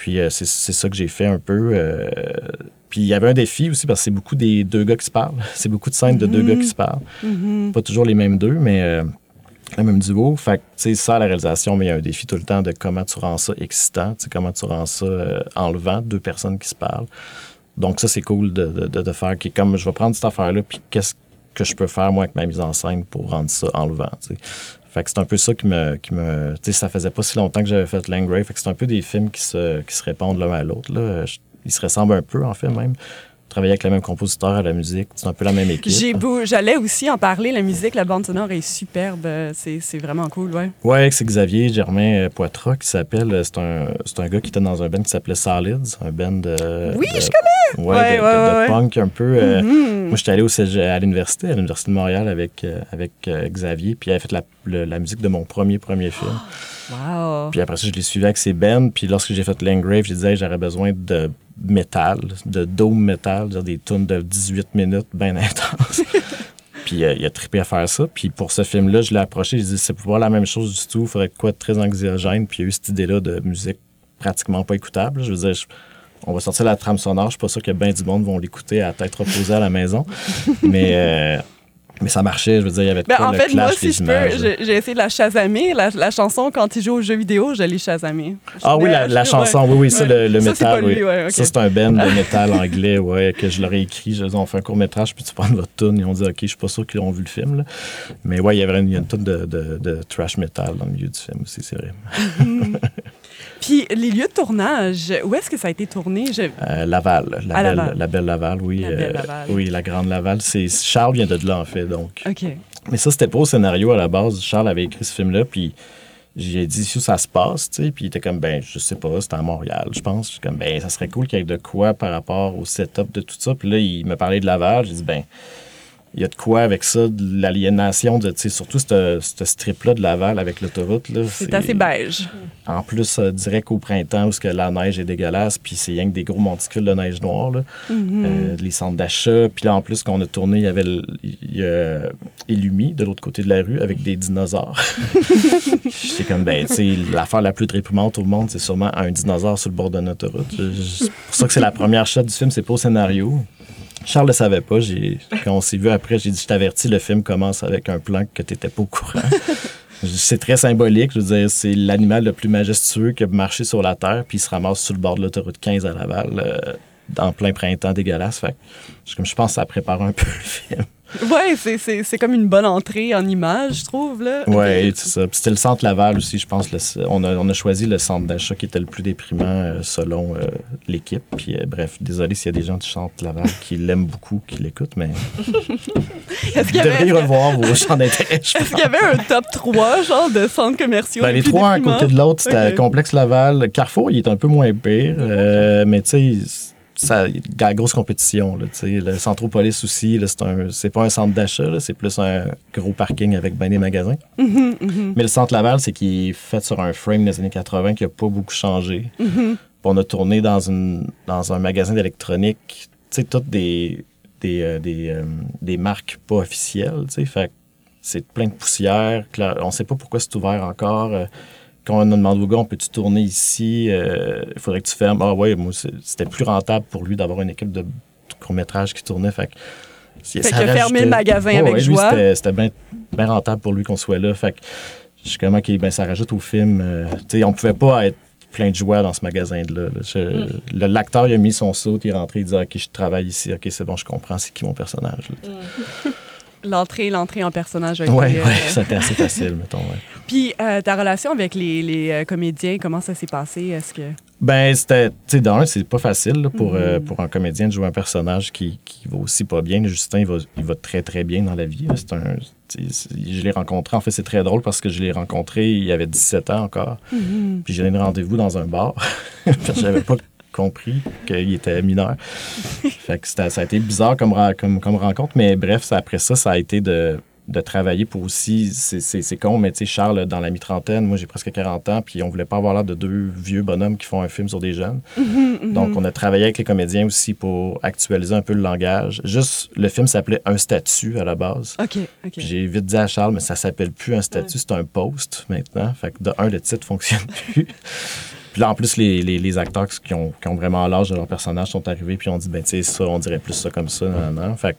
Puis, euh, c'est ça que j'ai fait un peu. euh, puis, il y avait un défi aussi parce que c'est beaucoup des deux gars qui se parlent. [laughs] C'est beaucoup de scènes de deux gars qui se parlent. Pas toujours les mêmes deux, mais euh, le même duo. Fait que, tu sais, ça, la réalisation, mais il y a un défi tout le temps de comment tu rends ça excitant, tu sais, comment tu rends ça euh, enlevant, deux personnes qui se parlent. Donc, ça, c'est cool de, de, de- de faire. Qui est comme, je vais prendre cette affaire-là, puis qu'est-ce que je peux faire, moi, avec ma mise en scène pour rendre ça enlevant, tu sais. Fait que c'est un peu ça qui me. Qui me tu sais, ça faisait pas si longtemps que j'avais fait Langrave. Fait que c'est un peu des films qui se, qui se répondent l'un à l'autre. là. Ils se ressemblent un peu, en fait, même. Travailler avec le même compositeur à la musique, c'est un peu la même équipe. J'ai beau- J'allais aussi en parler, la musique, la bande sonore est superbe. euh, C'est vraiment cool, ouais. Ouais, c'est Xavier Germain euh, Poitras qui s'appelle. euh, C'est un, c'est un gars qui était dans un band qui s'appelait Solids, un band de. Oui, de- je connais! Ouais, Ouais, de, ouais, de- punk un peu. euh, Mhm. Moi, j'étais allé au à l'université, à l'Université de Montréal avec, euh, avec Xavier, puis il avait fait la, le- la musique de mon premier, premier film. Wow. Puis après ça, je l'ai suivi avec ses bands. Puis lorsque j'ai fait Langrave, j'ai dit, hey, j'aurais besoin de métal, de dome métal, des tunes de 18 minutes, bien [laughs] intenses. puis euh, il a trippé à faire ça. Puis pour ce film-là, je l'ai approché, j'ai dit, c'est pas la même chose du tout, il faudrait quoi de très anxiogène. Puis il y a eu cette idée-là de musique pratiquement pas écoutable. Je veux dire, je- on va sortir la trame sonore. Je suis pas sûr que bien du monde vont l'écouter à tête reposée à la maison. mais, euh, mais ça marchait. Je veux dire, il y avait de Ben, quoi, en le fait, moi, si je peux, j'ai essayé de la chasamer. La, la chanson, quand il joue aux jeux vidéo, je l'ai chasamée. Ah oui, la, la Ouais. chanson, oui, oui, ça, le, le Ça, métal, pas lui, oui. ouais, ok. Ça, c'est un band de [laughs] métal anglais, ouais, que je leur ai écrit. Je on fait un court-métrage, puis tu prends votre tune. Ils ont dit, OK, je suis pas sûr qu'ils ont vu le film, là. Mais ouais, il y avait une, une tune de, de, de trash metal dans le milieu du film aussi, c'est vrai. [laughs] Puis, les lieux de tournage, où est-ce que ça a été tourné? Je... Euh, Laval, la À belle, Laval. la belle Laval, oui. La belle euh, Laval. oui, la grande Laval. C'est, Charles vient de là, en fait, donc. OK. Mais ça, c'était pas au scénario à la base. Charles avait écrit ce film-là, puis j'ai dit si ça se passe, tu sais, puis il était comme, ben, je sais pas, c'était à Montréal, je pense. Je suis comme, ben, ça serait cool qu'il y ait de quoi par rapport au setup de tout ça. Puis là, il me parlait de Laval, j'ai dit, ben, il y a de quoi avec ça, de l'aliénation, de, surtout ce ce strip-là de Laval avec l'autoroute. C'est assez beige. En plus, euh, direct au printemps, où que la neige est dégueulasse, puis c'est rien que des gros monticules de neige noire, là. Mm-hmm. Euh, les centres d'achat. Puis là, en plus, quand on a tourné, il y avait le- il Illumi de l'autre côté de la rue avec des dinosaures. [laughs] J'étais comme, ben, tu sais, l'affaire la plus déprimante au monde, c'est sûrement un dinosaure sur le bord d'une autoroute. C'est pour ça que c'est la première shot du film, c'est pas au scénario. Charles le savait pas. J'ai, quand on s'est vu après, j'ai dit, je t'avertis, le film commence avec un plan que t'étais pas au courant. [laughs] C'est très symbolique. Je veux dire, c'est l'animal le plus majestueux qui a marché sur la Terre, puis il se ramasse sur le bord de l'autoroute 15 à Laval, euh, en plein printemps dégueulasse. Fait que, je, comme je pense que ça prépare un peu le film. [laughs] Ouais, c'est- comme une bonne entrée en image, je trouve. Là. Ouais, c'est ça. Puis c'était le centre Laval aussi, je pense. le- on, a, on a choisi le centre d'achat qui était le plus déprimant euh, selon euh, l'équipe. Puis euh, bref, désolé s'il y a des gens du centre Laval qui l'aiment beaucoup, qui l'écoutent, mais [laughs] Est-ce qu'il y avait, revoir vos champs d'intérêt. est-ce qu'il y avait un top 3 genre de centres commerciaux? Ben, les trois à côté de l'autre, c'était Ok. Complexe Laval. Carrefour, il est un peu moins pire, mais tu sais, ça, la grosse compétition. Là, le Centropolis aussi, c'est, un, c'est pas un centre d'achat, là, c'est plus un gros parking avec ben des magasins. Mhm, mhm. Mais le centre Laval, c'est qu'il est fait sur un frame des années 80 qui a pas beaucoup changé. Mhm. On a tourné dans, une, dans un magasin d'électronique, toutes des, des, euh, des, euh, des marques pas officielles. Fait c'est plein de poussière. on sait pas pourquoi c'est ouvert encore. Quand on a demandé au gars, on peut-tu tourner ici? Euh, Il faudrait que tu fermes. Ah ouais, moi, c'était plus rentable pour lui d'avoir une équipe de court-métrage qui tournait. Fait que, Fait qu'il a fermé le magasin avec lui, joie. c'était- bien rentable pour lui qu'on soit là. Fait que je suis comme, OK, ben, ça rajoute au film. euh, tu sais, on pouvait pas être plein de joie dans ce magasin-là. là. Mm. L'acteur, il a mis son saut, il est rentré, il dit, OK, je travaille ici. OK, c'est bon, je comprends, c'est qui mon personnage. là. [laughs] L'entrée, l'entrée en personnage. été, Ouais, euh, c'était assez facile, [laughs] mettons. ouais. Puis euh, ta relation avec les, les, euh, comédiens, comment ça s'est passé? Est-ce que... Ben, c'était. Tu sais, d'un, c'est pas facile là, pour, Mhm. euh, pour un comédien de jouer un personnage qui, qui va aussi pas bien. Justin, il va, il va très, très bien dans la vie. C'est un. Je l'ai rencontré. En fait, c'est très drôle parce que je l'ai rencontré, il avait 17 ans encore. Mhm. Puis j'ai donné rendez-vous dans un bar. [laughs] j'avais pas compris qu'il était mineur. fait que ça a été bizarre comme, ra- comme, comme rencontre. Mais bref, ça- après ça, ça a été de, de travailler pour aussi. C'est- con, mais tu sais, Charles, dans la mi-trentaine, moi j'ai presque 40 ans, puis on voulait pas avoir l'air de deux vieux bonhommes qui font un film sur des jeunes. [laughs] Mhm, Donc, on a travaillé avec les comédiens aussi pour actualiser un peu le langage. Juste, le film s'appelait Un statut à la base. OK, J'ai vite dit à Charles, mais ça s'appelle plus un statut, c'est un post maintenant. Fait que de un, le titre fonctionne [laughs] plus. Puis là, en plus, les, les, acteurs qui ont, qui ont vraiment l'âge de leur personnage sont arrivés puis ont dit, ben, tu sais, ça, on dirait plus ça comme ça. Non, non. Fait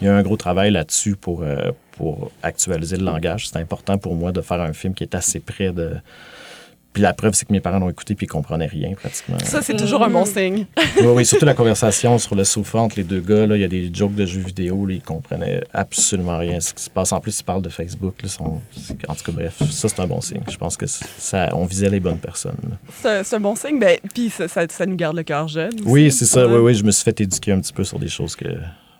il y a un gros travail là-dessus pour, euh, pour actualiser le langage. C'est important pour moi de faire un film qui est assez près de. Puis la preuve, c'est que mes parents l'ont écouté puis ils comprenaient rien pratiquement. Ça, c'est toujours un bon signe. [laughs] Oui, oui, surtout la conversation sur le sofa entre les deux gars. Là, il y a des jokes de jeux vidéo. Là, ils comprenaient absolument rien ce qui se passe. En plus, ils parlent de Facebook. Là, sont- En tout cas, bref, ça, c'est un bon signe. Je pense que ça, on visait les bonnes personnes. C'est un bon signe. Ben, puis ça, ça, ça nous garde le cœur jeune. aussi. Oui, c'est ça. Oui, oui, je me suis fait éduquer un petit peu sur des choses que.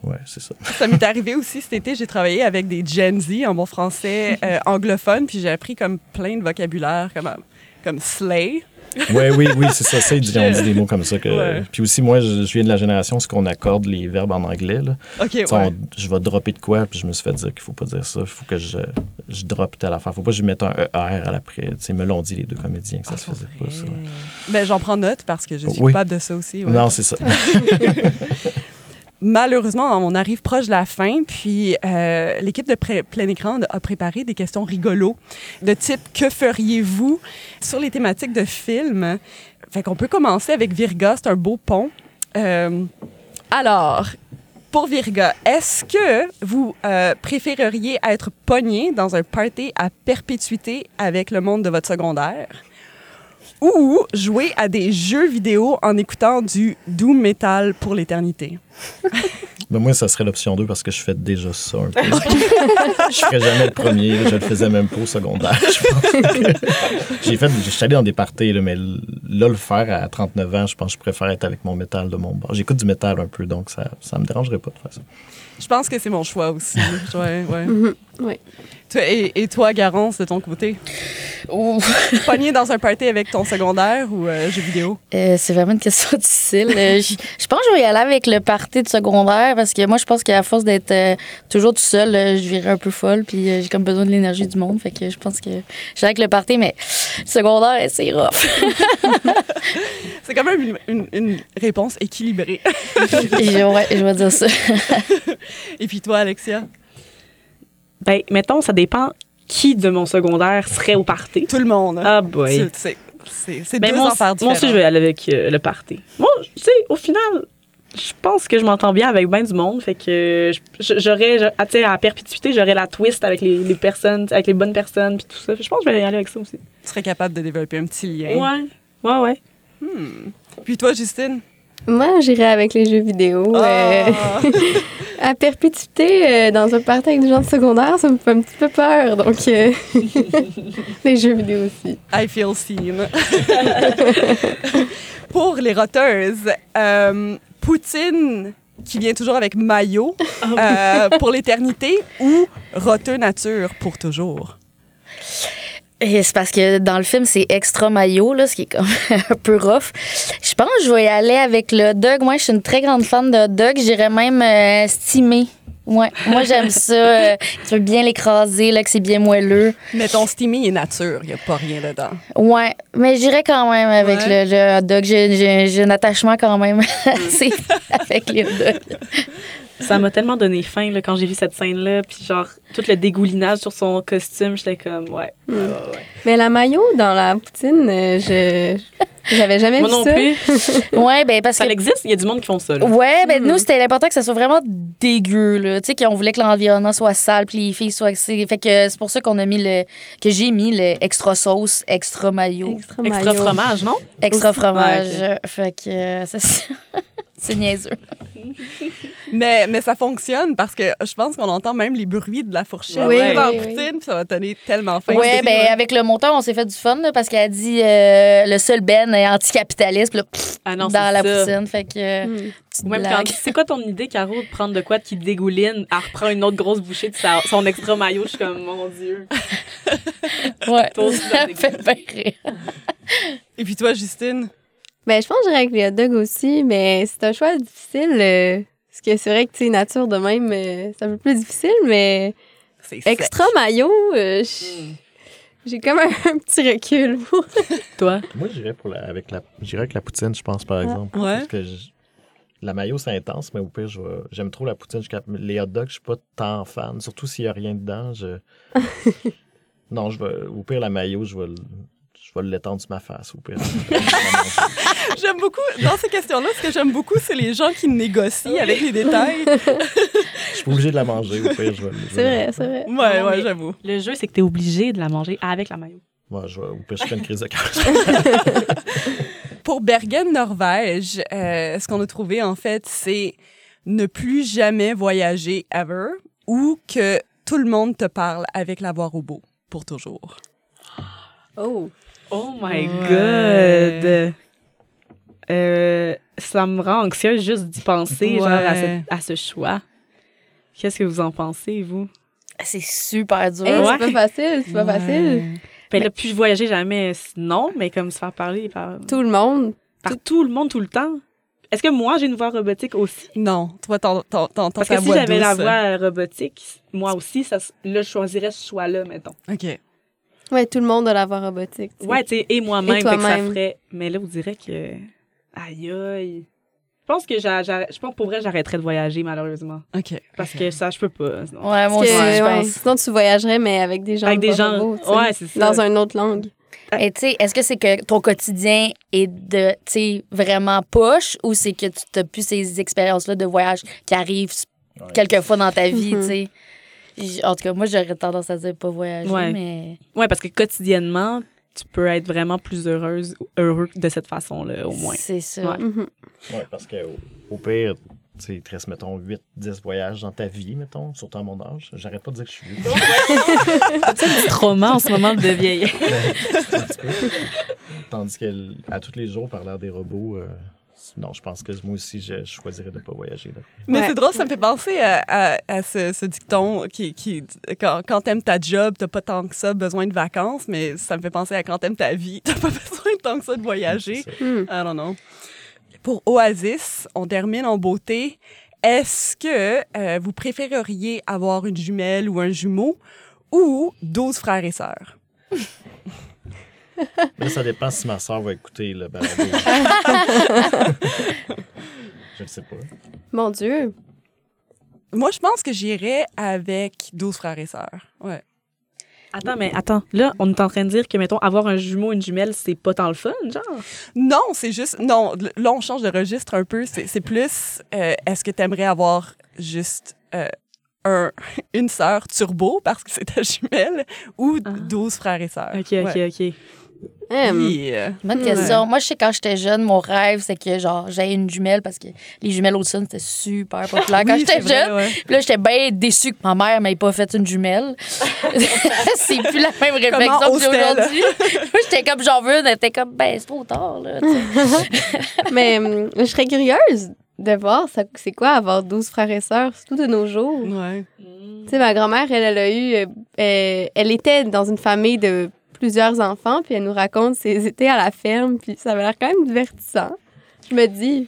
Ouais, c'est ça. Ça m'est arrivé aussi cet été. J'ai travaillé avec des Gen Z en bon français euh, anglophone, puis j'ai appris comme plein de vocabulaire, comme, comme slay. Ouais, oui, oui, c'est ça. ils [laughs] disent- on dit des mots comme ça. Que... Ouais. Puis aussi, moi, je, je viens de la génération, ce qu'on accorde les verbes en anglais. Là. OK, Tu sais, ouais. on- je vais dropper de quoi, puis je me suis fait dire qu'il faut pas dire ça. Il faut que je, je droppe telle affaire. faut pas que je mette un ER à l'après. Tu sais, me l'ont dit les deux comédiens que ça se faisait pas, ça. Ben, j'en prends note parce que je suis Oui. coupable de ça aussi. ouais. Non, c'est ça. [laughs] [laughs] Malheureusement, on arrive proche de la fin, puis euh, l'équipe de plein écran a préparé des questions rigolos de type que feriez-vous sur les thématiques de films? Fait qu'on peut commencer avec Virga, c'est un beau pont. Euh, alors, pour Virga, est-ce que vous euh, préféreriez être pogné dans un party à perpétuité avec le monde de votre secondaire? Ou jouer à des jeux vidéo en écoutant du doom metal pour l'éternité? Mais [laughs] moi, ça serait l'option 2 parce que je fais déjà ça un peu. [laughs] je ferais jamais le premier. Je le faisais même pas au secondaire. je pense. [laughs] J'ai fait, je suis allé dans des parties, là, mais là, le faire à 39 ans, je pense que je préfère être avec mon métal de mon bord. J'écoute du métal un peu, donc ça, ça me dérangerait pas de faire ça. Je pense que c'est mon choix aussi. [laughs] ouais, ouais. Mhm, et, et toi, Garance, de ton côté? Ouh. [laughs] Pogné dans un party avec ton secondaire ou euh, jeux vidéo? Euh, c'est vraiment une question [laughs] difficile. Euh, je je pense que je vais y aller avec le party de secondaire parce que moi, je pense qu'à force d'être euh, toujours tout seul, je virais un peu folle puis euh, j'ai comme besoin de l'énergie du monde. Fait que je pense que je vais avec le party, mais secondaire, c'est rough. [laughs] C'est quand même une, une- une réponse équilibrée. [laughs] Et ouais, je vais dire ça. [laughs] et puis toi, Alexia? Ben, mettons, ça dépend qui de mon secondaire serait au party. Tout le monde. Ah, boy. C'est- Ben, deux affaires aussi- moi aussi, je vais aller avec euh, le party. Moi, tu sais, au final, je pense que je m'entends bien avec bien du monde. Fait que j'aurais, je- ah, tu sais, à perpétuité, j'aurais la twist avec les, les personnes, avec les bonnes personnes, puis tout ça. Je pense que je vais y aller avec ça aussi. Tu serais capable de développer un petit lien. Ouais, ouais, ouais. Puis toi, Justine? Moi, j'irais avec les jeux vidéo. euh, Ah! [laughs] à perpétuité, euh, dans un party avec des gens de secondaire, ça me fait un petit peu peur. Donc, euh, [laughs] les jeux vidéo aussi. I feel seen. [laughs] Pour les roteuses, euh, Poutine qui vient toujours avec maillot euh, pour l'éternité ou roteux nature pour toujours? Et c'est parce que dans le film, c'est extra maillot, là, ce qui est comme [laughs] un peu rough. Je pense que je vais y aller avec le dog. Moi, je suis une très grande fan de dog. J'irais même euh. Ouais. Moi, j'aime ça. euh, tu veux bien l'écraser, là, que c'est bien moelleux. Mais ton steamy est nature, il n'y a pas rien dedans. Ouais. Mais j'irais quand même avec Ouais. le, le hot dog. J'ai un attachement quand même [laughs] assez avec les hot dogs. Ça m'a tellement donné faim là, quand j'ai vu cette scène-là. Puis genre, tout le dégoulinage sur son costume, j'étais comme, ouais. ouais. Mais la maillot dans la poutine, euh, je j'avais jamais Moi vu non ça. plus. [laughs] Ouais, ben parce Ça que. existe, il y a du monde qui font ça. là. Ouais, ben nous, c'était l'important que ça soit vraiment dégueu, là. Tu sais, qu'on voulait que l'environnement soit sale, puis les filles soient. c'est- Fait que c'est pour ça qu'on a mis le. que j'ai mis le extra sauce, extra maillot, Extra, Extra fromage, non? extra fromage. Ouais, Fait que euh, ça. [laughs] c'est niaiseux. [laughs] Mais, mais ça fonctionne parce que je pense qu'on entend même les bruits de la fourchette Oui, dans oui, la oui. poutine, puis ça va donner tellement faim. Ouais, C'est- ben avec le monteur, on s'est fait du fun, là, parce qu'elle a dit euh, le seul Ben est anticapitaliste, puis là, pff, Ah non, dans la ça. poutine. Fait que. euh, Mm. quand, c'est quoi ton idée, Caro, de prendre de quoi qui dégouline, elle reprend une autre grosse bouchée de sa- son extra maillot, je suis comme, mon Dieu. [laughs] Ouais, ça ça me fait rire. Et puis toi, Justine? Ben, je pense que j'irais avec les hot dogs aussi, mais c'est un choix difficile. Parce que c'est vrai que, tu sais, nature de même, euh, c'est un peu plus difficile, mais extra maillot, euh, j- j'ai comme un, un petit recul. [laughs] Toi? Moi, j'irais pour la, avec la, j'irais avec la poutine, je pense, par exemple. Ouais. Parce que je- la mayo, c'est intense, mais au pire, je vais- j'aime trop la poutine. Je les hot dogs, je suis pas tant fan. Surtout s'il y a rien dedans. Je... [laughs] non, je vais, au pire, la mayo, je vais, le- je vais l'étendre sur ma face, au pire. [laughs] J'aime beaucoup, dans ces questions-là, ce que j'aime beaucoup, c'est les gens qui négocient avec les détails. Je suis pas obligé de la manger, au pire, je vais. je C'est vrai, c'est vrai. Ouais, ouais, j'avoue. Le jeu, c'est que t'es obligé de la manger avec la maillot. Ouais, je vais, au pire, je fais une crise de cœur. [laughs] Pour Bergen, Norvège, euh, ce qu'on a trouvé, en fait, c'est ne plus jamais voyager ever ou que tout le monde te parle avec la voix robot pour toujours. Oh. Oh my Ouais. god! Euh, ça me rend anxieuse juste d'y penser, genre, à, ce- à ce choix. Qu'est-ce que vous en pensez, vous? C'est super dur. Hey, Ouais. C'est pas facile, c'est pas facile. Ben là, puis voyager jamais, non, mais comme se faire parler par, Tout le monde. par tout le monde tout le temps. Est-ce que moi, j'ai une voix robotique aussi? Non, toi, t'en- t'en- t'entends Parce que si j'avais la voix euh, robotique, moi aussi, ça, là, je choisirais ce choix-là, mettons. OK. Ouais, tout le monde a la voix robotique. sais. Ouais, tu sais, et moi-même, Et fait que ça ferait... Mais là, vous direz que... Aïe, aïe. Je pense que j'arrête- je pense que pour vrai, j'arrêterais de voyager, malheureusement. OK. Parce que ça, je peux pas. sinon. Ouais, moi aussi, que, je ouais, pense. Sinon, tu voyagerais, mais avec des gens. Avec des gens- robots, tu sais, ouais, c'est ça. Dans une autre langue. Et tu sais, est-ce que c'est que ton quotidien est de, tu sais, vraiment poche ou c'est que tu n'as plus ces expériences-là de voyage qui arrivent Ouais. quelques fois dans ta vie, Mhm. tu sais? En tout cas, moi, j'aurais tendance à dire pas voyager, Ouais. mais... Ouais, parce que quotidiennement, tu peux être vraiment plus heureuse, heureux de cette façon-là, au moins. C'est ça. Ouais. Mhm. Ouais, parce que au, pire, tu sais, il te reste, mettons, 8, 10 voyages dans ta vie, mettons, surtout à mon âge. J'arrête pas de dire que je suis vieux. [laughs] Trauma en ce moment de [laughs] peu. Tandis que à tous les jours, par l'air des robots, euh, non, je pense que moi aussi, je, je choisirais de pas voyager. là. Mais Ouais. c'est drôle, ça me fait penser à, à- à ce, ce dicton qui, qui quand, quand t'aimes ta job, t'as pas tant que ça besoin de vacances, mais ça me fait penser à quand t'aimes ta vie, [laughs] t'as pas besoin tant que ça de voyager. Hmm. I don't know. Pour Oasis, on termine en beauté. Est-ce que euh, vous préféreriez avoir une jumelle ou un jumeau ou 12 frères et sœurs? [laughs] Là, ça dépend si ma soeur va écouter le balado. [laughs] je ne sais pas. Mon Dieu. Moi, je pense que j'irais avec 12 frères et sœurs. Ouais. Attends, mais attends. Là, on est en train de dire que, mettons, avoir un jumeau, une jumelle, c'est pas tant le fun, genre. Non, c'est juste. Non, là, on change de registre un peu. C'est c'est plus. euh, Est-ce que tu aimerais avoir juste euh, un, une sœur turbo parce que c'est ta jumelle ou Ah. 12 frères et sœurs? OK, OK, Ouais. OK. Hum. Yeah. Bonne Hmm. question. Moi, je sais, quand j'étais jeune, mon rêve, c'est que, genre, j'aie une jumelle parce que les jumelles Olsen, c'était super populaire quand Oui, j'étais jeune. ouais. Puis là, j'étais bien déçue que ma mère m'ait pas fait une jumelle. [laughs] c'est plus la même réflexion que j'ai ose-t-elle? aujourd'hui. Moi, j'étais comme, j'en veux. Elle était comme, ben, c'est trop tard, là. Mais hum, je serais curieuse de voir c'est quoi avoir 12 frères et sœurs, surtout de nos jours. Ouais. Tu sais, ma grand-mère, elle, elle a eu. euh, euh, elle était dans une famille de plusieurs enfants, puis elle nous raconte ses étés à la ferme, puis ça avait l'air quand même divertissant. Je me dis.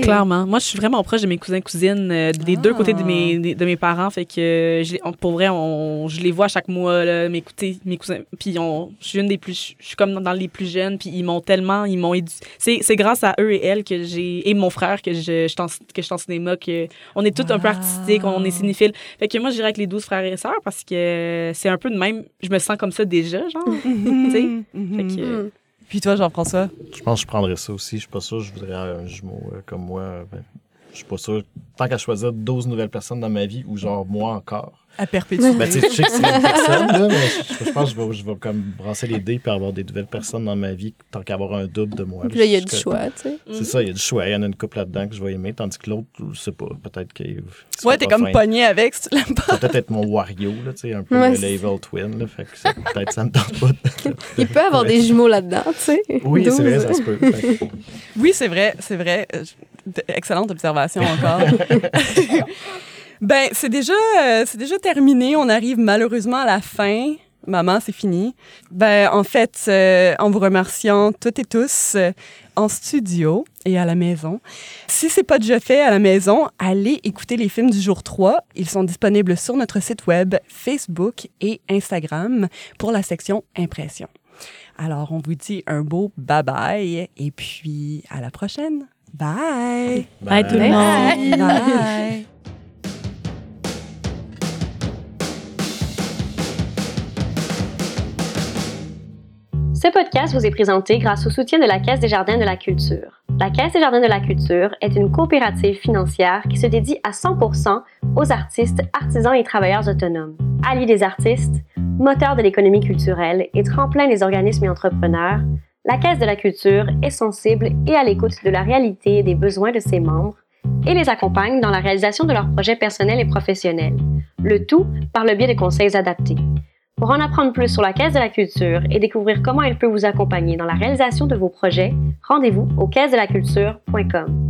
Clairement. Moi, je suis vraiment proche de mes cousins cousines euh, des deux côtés de mes, de mes parents. Fait que, on- pour vrai, on, je les vois chaque mois, là, mes, mes cousins. Puis, je suis une des plus. Je suis comme dans les plus jeunes. Puis, ils m'ont tellement. Ils m'ont C'est grâce à eux et elles que j'ai. Et mon frère que je, je, en- que je suis en cinéma. Que on est tous un peu artistiques, on est cinéphiles. Fait que moi, je dirais avec les 12 frères et sœurs parce que c'est un peu de même. Je me sens comme ça déjà, genre. [laughs] Tu sais, Mhm. Fait que, Hum. Puis toi, Jean-François? Je pense que je prendrais ça aussi. Je suis pas sûr que je voudrais un jumeau euh, comme moi. ben, je suis pas sûr. Tant qu'à choisir 12 nouvelles personnes dans ma vie ou genre moi encore. À perpétuer. Ben, tu sais, je sais que c'est une personne, là, mais je, je pense que je vais, je vais comme brasser les dés puis avoir des nouvelles personnes dans ma vie tant qu'avoir un double de moi. Puis là, il y a du choix, tu sais. C'est ça, il y a du choix. Il y en a une couple là-dedans que je vais aimer, tandis que l'autre, je sais pas, peut-être qu'il. Ouais, t'es comme pogné avec, si tu l'aimes pas. Peut-être être mon Wario, là, tu sais, un peu Ouais, le, c'est- le Evil Twin, là, fait que ça- peut-être ça me tente pas. de- [laughs] Il peut avoir des jumeaux là-dedans, tu sais. Oui, c'est 12. vrai, ça se peut. Fait Oui, c'est vrai, c'est vrai. Euh, Excellente observation encore. [laughs] [laughs] ben, c'est déjà, euh, déjà terminé. On arrive malheureusement à la fin. Maman, c'est fini. Ben, en fait, euh, en vous remerciant toutes et tous euh, en studio et à la maison. Si c'est pas déjà fait à la maison, allez écouter les films du jour 3. Ils sont disponibles sur notre site web, Facebook et Instagram pour la section impression. Alors, on vous dit un beau bye-bye et puis à la prochaine. Bye! Bye, tout le monde. Bye! Ce podcast vous est présenté grâce au soutien de la Caisse des Jardins de la Culture. La Caisse des Jardins de la Culture est une coopérative financière qui se dédie à 100% aux artistes, artisans et travailleurs autonomes. Alliés des artistes, moteur de l'économie culturelle et tremplin des organismes et entrepreneurs, la Caisse de la Culture est sensible et à l'écoute de la réalité et des besoins de ses membres et les accompagne dans la réalisation de leurs projets personnels et professionnels, le tout par le biais de conseils adaptés. Pour en apprendre plus sur la Caisse de la Culture et découvrir comment elle peut vous accompagner dans la réalisation de vos projets, rendez-vous au caisse-de-la-culture.com.